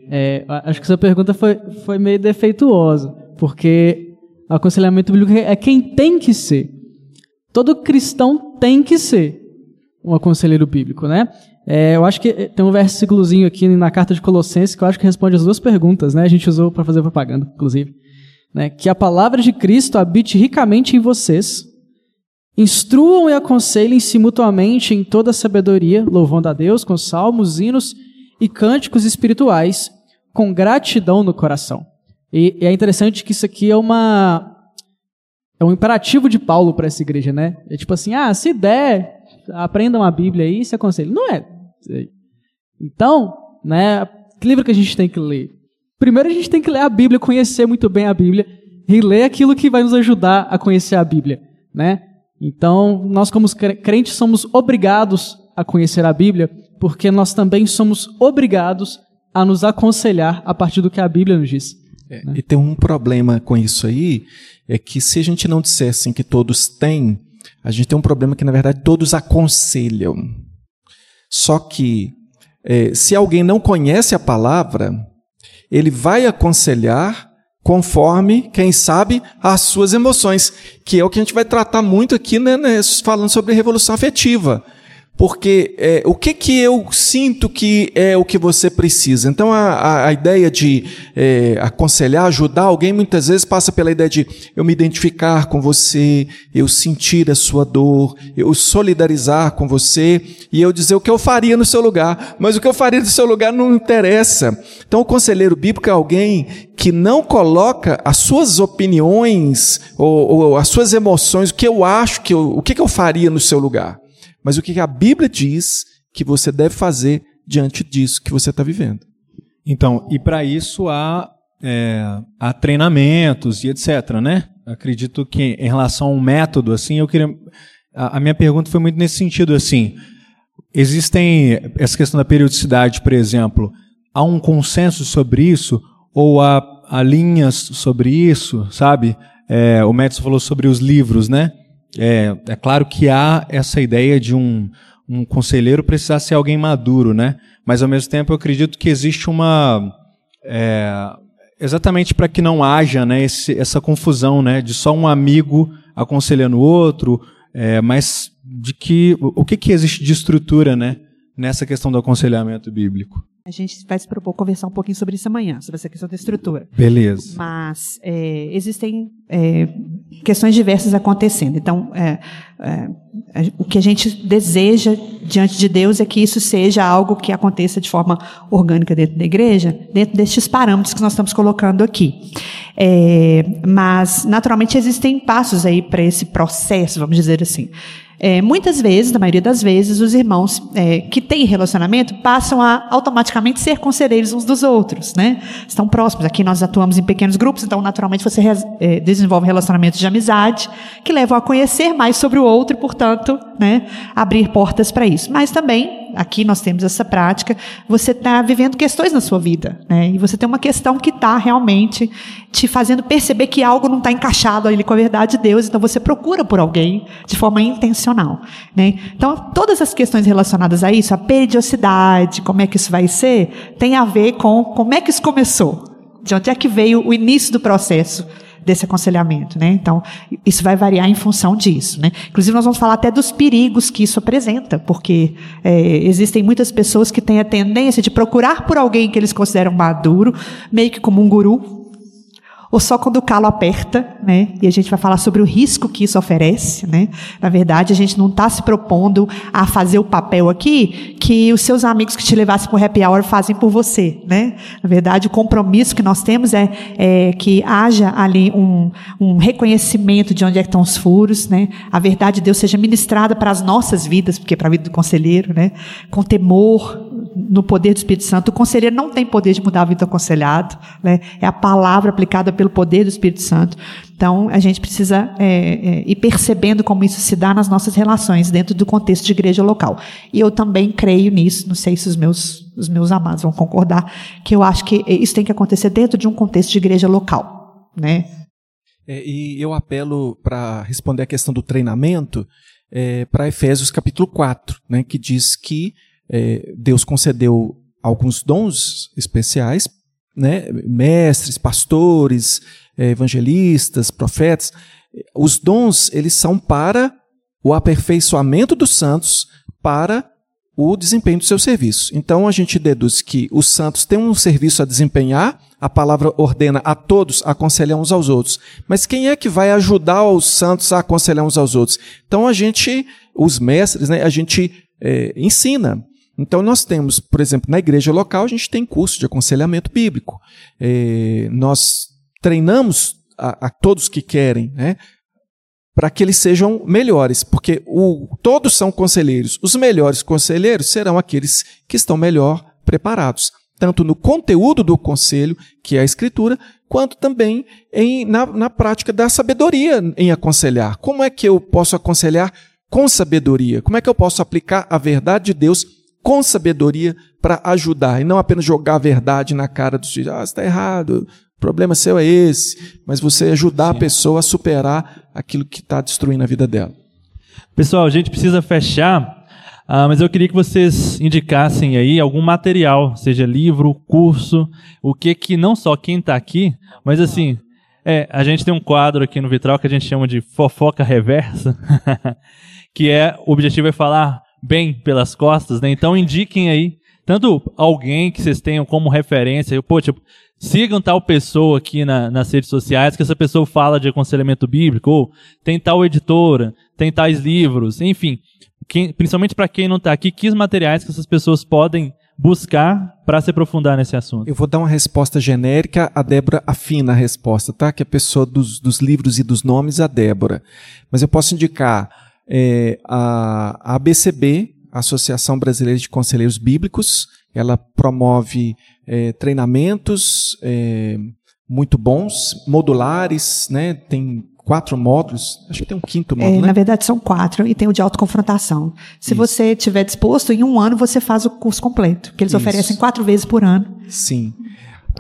É, acho que essa pergunta foi, foi meio defeituosa, porque aconselhamento bíblico é quem tem que ser. Todo cristão tem que ser um aconselheiro bíblico, né? É, eu acho que tem um versículozinho aqui na carta de Colossenses que eu acho que responde as duas perguntas, né? A gente usou para fazer propaganda, inclusive. Né? Que a palavra de Cristo habite ricamente em vocês, instruam e aconselhem-se mutuamente em toda sabedoria, louvando a Deus com salmos, hinos e cânticos espirituais, com gratidão no coração. E, e é interessante que isso aqui é uma é um imperativo de Paulo para essa igreja, né? É tipo assim, ah, se der, aprendam a Bíblia aí se aconselhem. Não é. Então, né, que livro que a gente tem que ler? Primeiro a gente tem que ler a Bíblia, conhecer muito bem a Bíblia e ler aquilo que vai nos ajudar a conhecer a Bíblia, né? Então, nós como crentes somos obrigados a conhecer a Bíblia, porque nós também somos obrigados a nos aconselhar a partir do que a Bíblia nos diz.
É, né? E tem um problema com isso aí, é que se a gente não dissesse que todos têm, a gente tem um problema que, na verdade, todos aconselham. Só que, é, se alguém não conhece a palavra, ele vai aconselhar conforme, quem sabe, as suas emoções, que é o que a gente vai tratar muito aqui, né, né falando sobre revolução afetiva porque é, o que, que eu sinto que é o que você precisa. Então, a, a, ideia de é, aconselhar, ajudar alguém, muitas vezes passa pela ideia de eu me identificar com você, eu sentir a sua dor, eu solidarizar com você e eu dizer o que eu faria no seu lugar. Mas o que eu faria no seu lugar não interessa. Então, o conselheiro bíblico é alguém que não coloca as suas opiniões ou, ou as suas emoções, o que eu acho que eu, o que, que eu faria no seu lugar mas o que a Bíblia diz que você deve fazer diante disso que você está vivendo.
Então, e para isso há, é, há treinamentos e etc, né? Acredito que em relação a um método, assim, eu queria... A, a minha pergunta foi muito nesse sentido, assim, existem, essa questão da periodicidade, por exemplo, há um consenso sobre isso ou há, há linhas sobre isso, sabe? É, o Médici falou sobre os livros, né? É, é claro que há essa ideia de um, um conselheiro precisar ser alguém maduro, né? Mas ao mesmo tempo eu acredito que existe uma é, exatamente para que não haja né, esse, essa confusão né, de só um amigo aconselhando o outro, é, mas de que o que, que existe de estrutura, né, nessa questão do aconselhamento bíblico?
A gente vai se propor conversar um pouquinho sobre isso amanhã, sobre essa questão da estrutura.
Beleza.
Mas é, existem é, questões diversas acontecendo. Então, é, é, o que a gente deseja diante de Deus é que isso seja algo que aconteça de forma orgânica dentro da igreja, dentro destes parâmetros que nós estamos colocando aqui. É, mas, naturalmente, existem passos aí para esse processo, vamos dizer assim. É, muitas vezes, na maioria das vezes, os irmãos é, que têm relacionamento passam a automaticamente ser conselheiros uns dos outros, né? Estão próximos. Aqui nós atuamos em pequenos grupos, então naturalmente você é, desenvolve relacionamentos de amizade que levam a conhecer mais sobre o outro e, portanto, né, abrir portas para isso. Mas também aqui nós temos essa prática, você está vivendo questões na sua vida, né? E você tem uma questão que está realmente te fazendo perceber que algo não está encaixado ali com a verdade de Deus, então você procura por alguém de forma intencional, né? Então, todas as questões relacionadas a isso, a periodicidade, como é que isso vai ser, tem a ver com como é que isso começou, de onde é que veio o início do processo desse aconselhamento, né? Então, isso vai variar em função disso, né? Inclusive, nós vamos falar até dos perigos que isso apresenta, porque é, existem muitas pessoas que têm a tendência de procurar por alguém que eles consideram maduro, meio que como um guru, ou só quando o calo aperta, né? E a gente vai falar sobre o risco que isso oferece, né? Na verdade, a gente não está se propondo a fazer o papel aqui que os seus amigos que te levassem para o happy hour fazem por você, né? Na verdade, o compromisso que nós temos é, é que haja ali um, um reconhecimento de onde é estão os furos, né? A verdade de Deus seja ministrada para as nossas vidas, porque é para a vida do conselheiro, né? Com temor, no poder do Espírito Santo. O conselheiro não tem poder de mudar a vida do aconselhado, né? É a palavra aplicada pelo poder do Espírito Santo. Então, a gente precisa é, é, ir percebendo como isso se dá nas nossas relações dentro do contexto de igreja local. E eu também creio nisso, não sei se os meus, os meus amados vão concordar, que eu acho que isso tem que acontecer dentro de um contexto de igreja local, né?
É, e eu apelo para responder a questão do treinamento é, para Efésios capítulo 4, né, que diz que é, Deus concedeu alguns dons especiais né, mestres, pastores, eh, evangelistas, profetas, os dons eles são para o aperfeiçoamento dos santos para o desempenho do seu serviço. Então a gente deduz que os santos têm um serviço a desempenhar, a palavra ordena a todos aconselhar uns aos outros. Mas quem é que vai ajudar os santos a aconselhar uns aos outros? Então a gente, os mestres, né, a gente é, ensina. Então, nós temos, por exemplo, na igreja local, a gente tem curso de aconselhamento bíblico. É, nós treinamos a, a, todos que querem, né, para que eles sejam melhores, porque o, todos são conselheiros. Os melhores conselheiros serão aqueles que estão melhor preparados, tanto no conteúdo do conselho, que é a escritura, quanto também em, na, na prática da sabedoria em aconselhar. Como é que eu posso aconselhar com sabedoria? Como é que eu posso aplicar a verdade de Deus com sabedoria para ajudar e não apenas jogar a verdade na cara dos filhos. Ah, está errado, o problema seu é esse, mas você ajudar Sim. a pessoa a superar aquilo que está destruindo a vida dela.
Pessoal, a gente precisa fechar, ah, mas eu queria que vocês indicassem aí algum material, seja livro, curso, o que que não só quem está aqui, mas assim, é, a gente tem um quadro aqui no Vitral que a gente chama de fofoca reversa, que é o objetivo é falar bem pelas costas, né? Então indiquem aí tanto alguém que vocês tenham como referência, pô, tipo, sigam tal pessoa aqui na, nas redes sociais, que essa pessoa fala de aconselhamento bíblico, ou tem tal editora, tem tais livros, enfim, quem, principalmente para quem não está aqui, que materiais que essas pessoas podem buscar para se aprofundar nesse assunto?
Eu vou dar uma resposta genérica, a Débora afina a resposta, tá? Que é a pessoa dos, dos livros e dos nomes, a Débora. Mas eu posso indicar é, a, ABCB, Associação Brasileira de Conselheiros Bíblicos, ela promove é, treinamentos é, muito bons, modulares, né? tem quatro módulos, acho que tem um quinto módulo, é,
né? Na verdade são quatro e tem o de autoconfrontação. Se Isso. você estiver disposto, em um ano você faz o curso completo, que eles Isso. oferecem quatro vezes por ano.
Sim.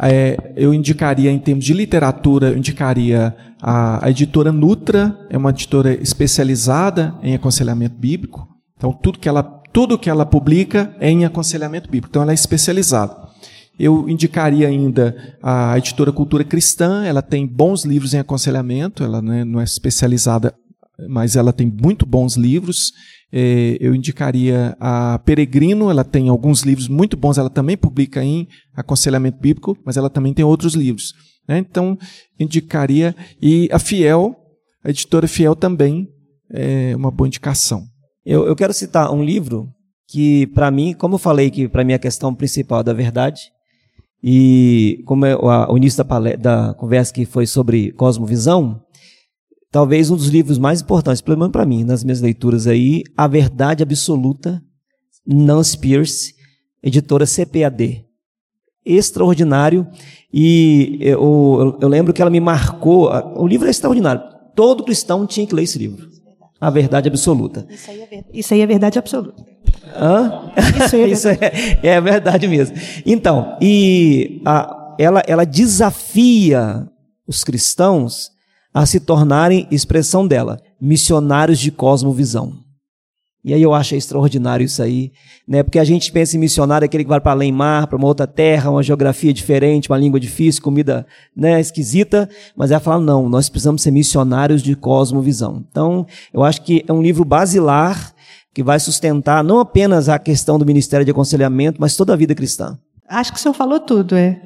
É, eu indicaria, em termos de literatura, eu indicaria a, a, editora Nutra, é uma editora especializada em aconselhamento bíblico. Então, tudo que ela, tudo que ela publica é em aconselhamento bíblico. Então, ela é especializada. Eu indicaria ainda a editora Cultura Cristã, ela tem bons livros em aconselhamento, ela né, não é especializada mas ela tem muito bons livros. É, eu indicaria a Peregrino, ela tem alguns livros muito bons, ela também publica em aconselhamento bíblico, mas ela também tem outros livros. Né? Então, indicaria. E a Fiel, a editora Fiel também é uma boa indicação.
Eu, eu quero citar um livro que, para mim, como eu falei que para mim a questão principal é da verdade, e como é o início da, da conversa que foi sobre cosmovisão, talvez um dos livros mais importantes, pelo menos para mim, nas minhas leituras aí, A Verdade Absoluta, Nancy Pierce, editora CPAD. Extraordinário. E eu, eu, lembro que ela me marcou. O livro é extraordinário. Todo cristão tinha que ler esse livro. A Verdade Absoluta.
Isso aí é, ver... Isso aí é verdade absoluta.
Hã? Isso, é, Isso é, é, verdade mesmo. Então, e a, ela, ela desafia os cristãos a se tornarem, expressão dela, missionários de cosmovisão. E aí eu acho extraordinário isso aí, né? Porque a gente pensa em missionário aquele que vai para além mar, para uma outra terra, uma geografia diferente, uma língua difícil, comida, né, esquisita, mas ela fala não, nós precisamos ser missionários de cosmovisão. Então, eu acho que é um livro basilar que vai sustentar não apenas a questão do ministério de aconselhamento, mas toda a vida cristã.
Acho que o senhor falou tudo, é.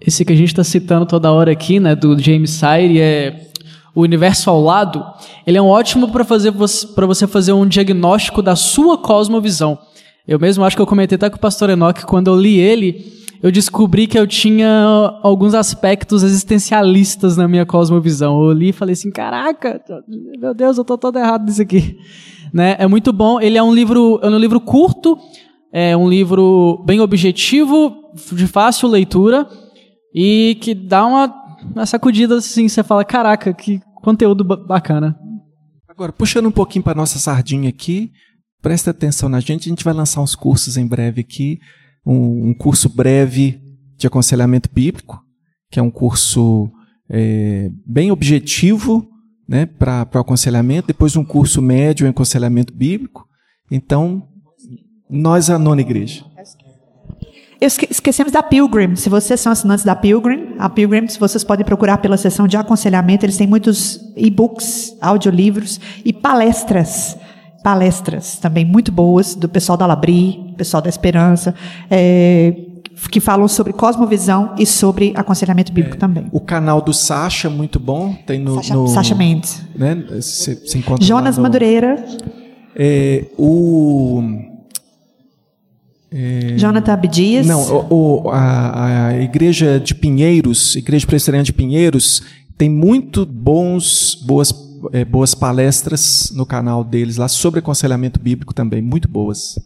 Esse que a gente está citando toda hora aqui, né, do James Sire, é o universo ao lado. Ele é um ótimo para fazer para você fazer um diagnóstico da sua cosmovisão. Eu mesmo acho que eu comentei até com o pastor Enoch quando eu li ele, eu descobri que eu tinha alguns aspectos existencialistas na minha cosmovisão. Eu li e falei assim, caraca, meu Deus, eu tô todo errado nisso aqui. Né? É muito bom. Ele é um livro, é um livro curto, é um livro bem objetivo, de fácil leitura e que dá uma, uma sacudida assim, você fala, caraca, que conteúdo bacana.
Agora, puxando um pouquinho para nossa sardinha aqui, presta atenção na gente, a gente vai lançar uns cursos em breve aqui, um, um curso breve de aconselhamento bíblico, que é um curso é, bem objetivo né, para o aconselhamento, depois um curso médio em aconselhamento bíblico. Então, nós, a nona igreja.
Esquecemos da Pilgrim. Se vocês são assinantes da Pilgrim, a Pilgrim, vocês podem procurar pela seção de aconselhamento, eles têm muitos e-books, audiolivros e palestras. Palestras também muito boas do pessoal da Labri, pessoal da Esperança, é, que falam sobre cosmovisão e sobre aconselhamento bíblico é, também.
O canal do Sacha, muito bom. Tem no.
Sacha,
no,
Sacha Mendes.
Né, se, se
Jonas
no,
Madureira.
É, o
é... Jonathan Abdias.
Não, o, o, a, a, igreja de Pinheiros, igreja presbiteriana de Pinheiros, tem muito bons, boas, é, boas palestras no canal deles lá sobre aconselhamento bíblico também, muito boas.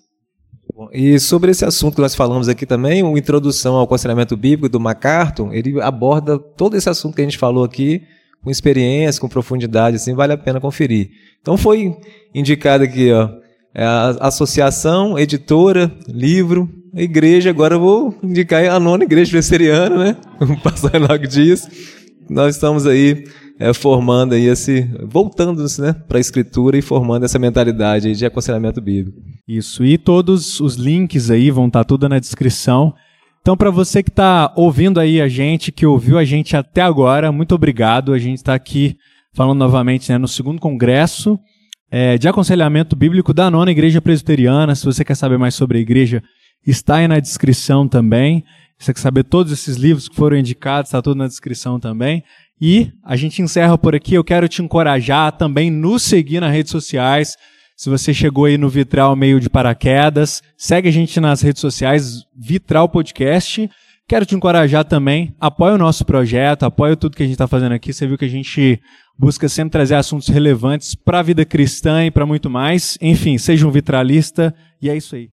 E sobre esse assunto que nós falamos aqui também, o Introdução ao Aconselhamento Bíblico do MacArthur, ele aborda todo esse assunto que a gente falou aqui, com experiência, com profundidade, assim, vale a pena conferir. Então foi indicado aqui, ó, é a associação, editora, livro, igreja. Agora eu vou indicar a nona igreja presbiteriana, né? O pastor Enoque Dias. Nós estamos aí é, formando aí esse, voltando-se né, para a escritura e formando essa mentalidade de aconselhamento bíblico.
Isso, e todos os links aí vão estar tudo na descrição. Então, para você que está ouvindo aí a gente, que ouviu a gente até agora, muito obrigado. A gente está aqui falando novamente né, no segundo congresso é, de aconselhamento bíblico da nona igreja presbiteriana. Se você quer saber mais sobre a igreja, está aí na descrição também. Se você quer saber todos esses livros que foram indicados, está tudo na descrição também. E a gente encerra por aqui. Eu quero te encorajar a também nos seguir nas redes sociais. Se você chegou aí no Vitral meio de paraquedas, segue a gente nas redes sociais, Vitral Podcast. Quero te encorajar também, apoia o nosso projeto, apoia tudo que a gente está fazendo aqui. Você viu que a gente busca sempre trazer assuntos relevantes para a vida cristã e para muito mais. Enfim, seja um vitralista e é isso aí.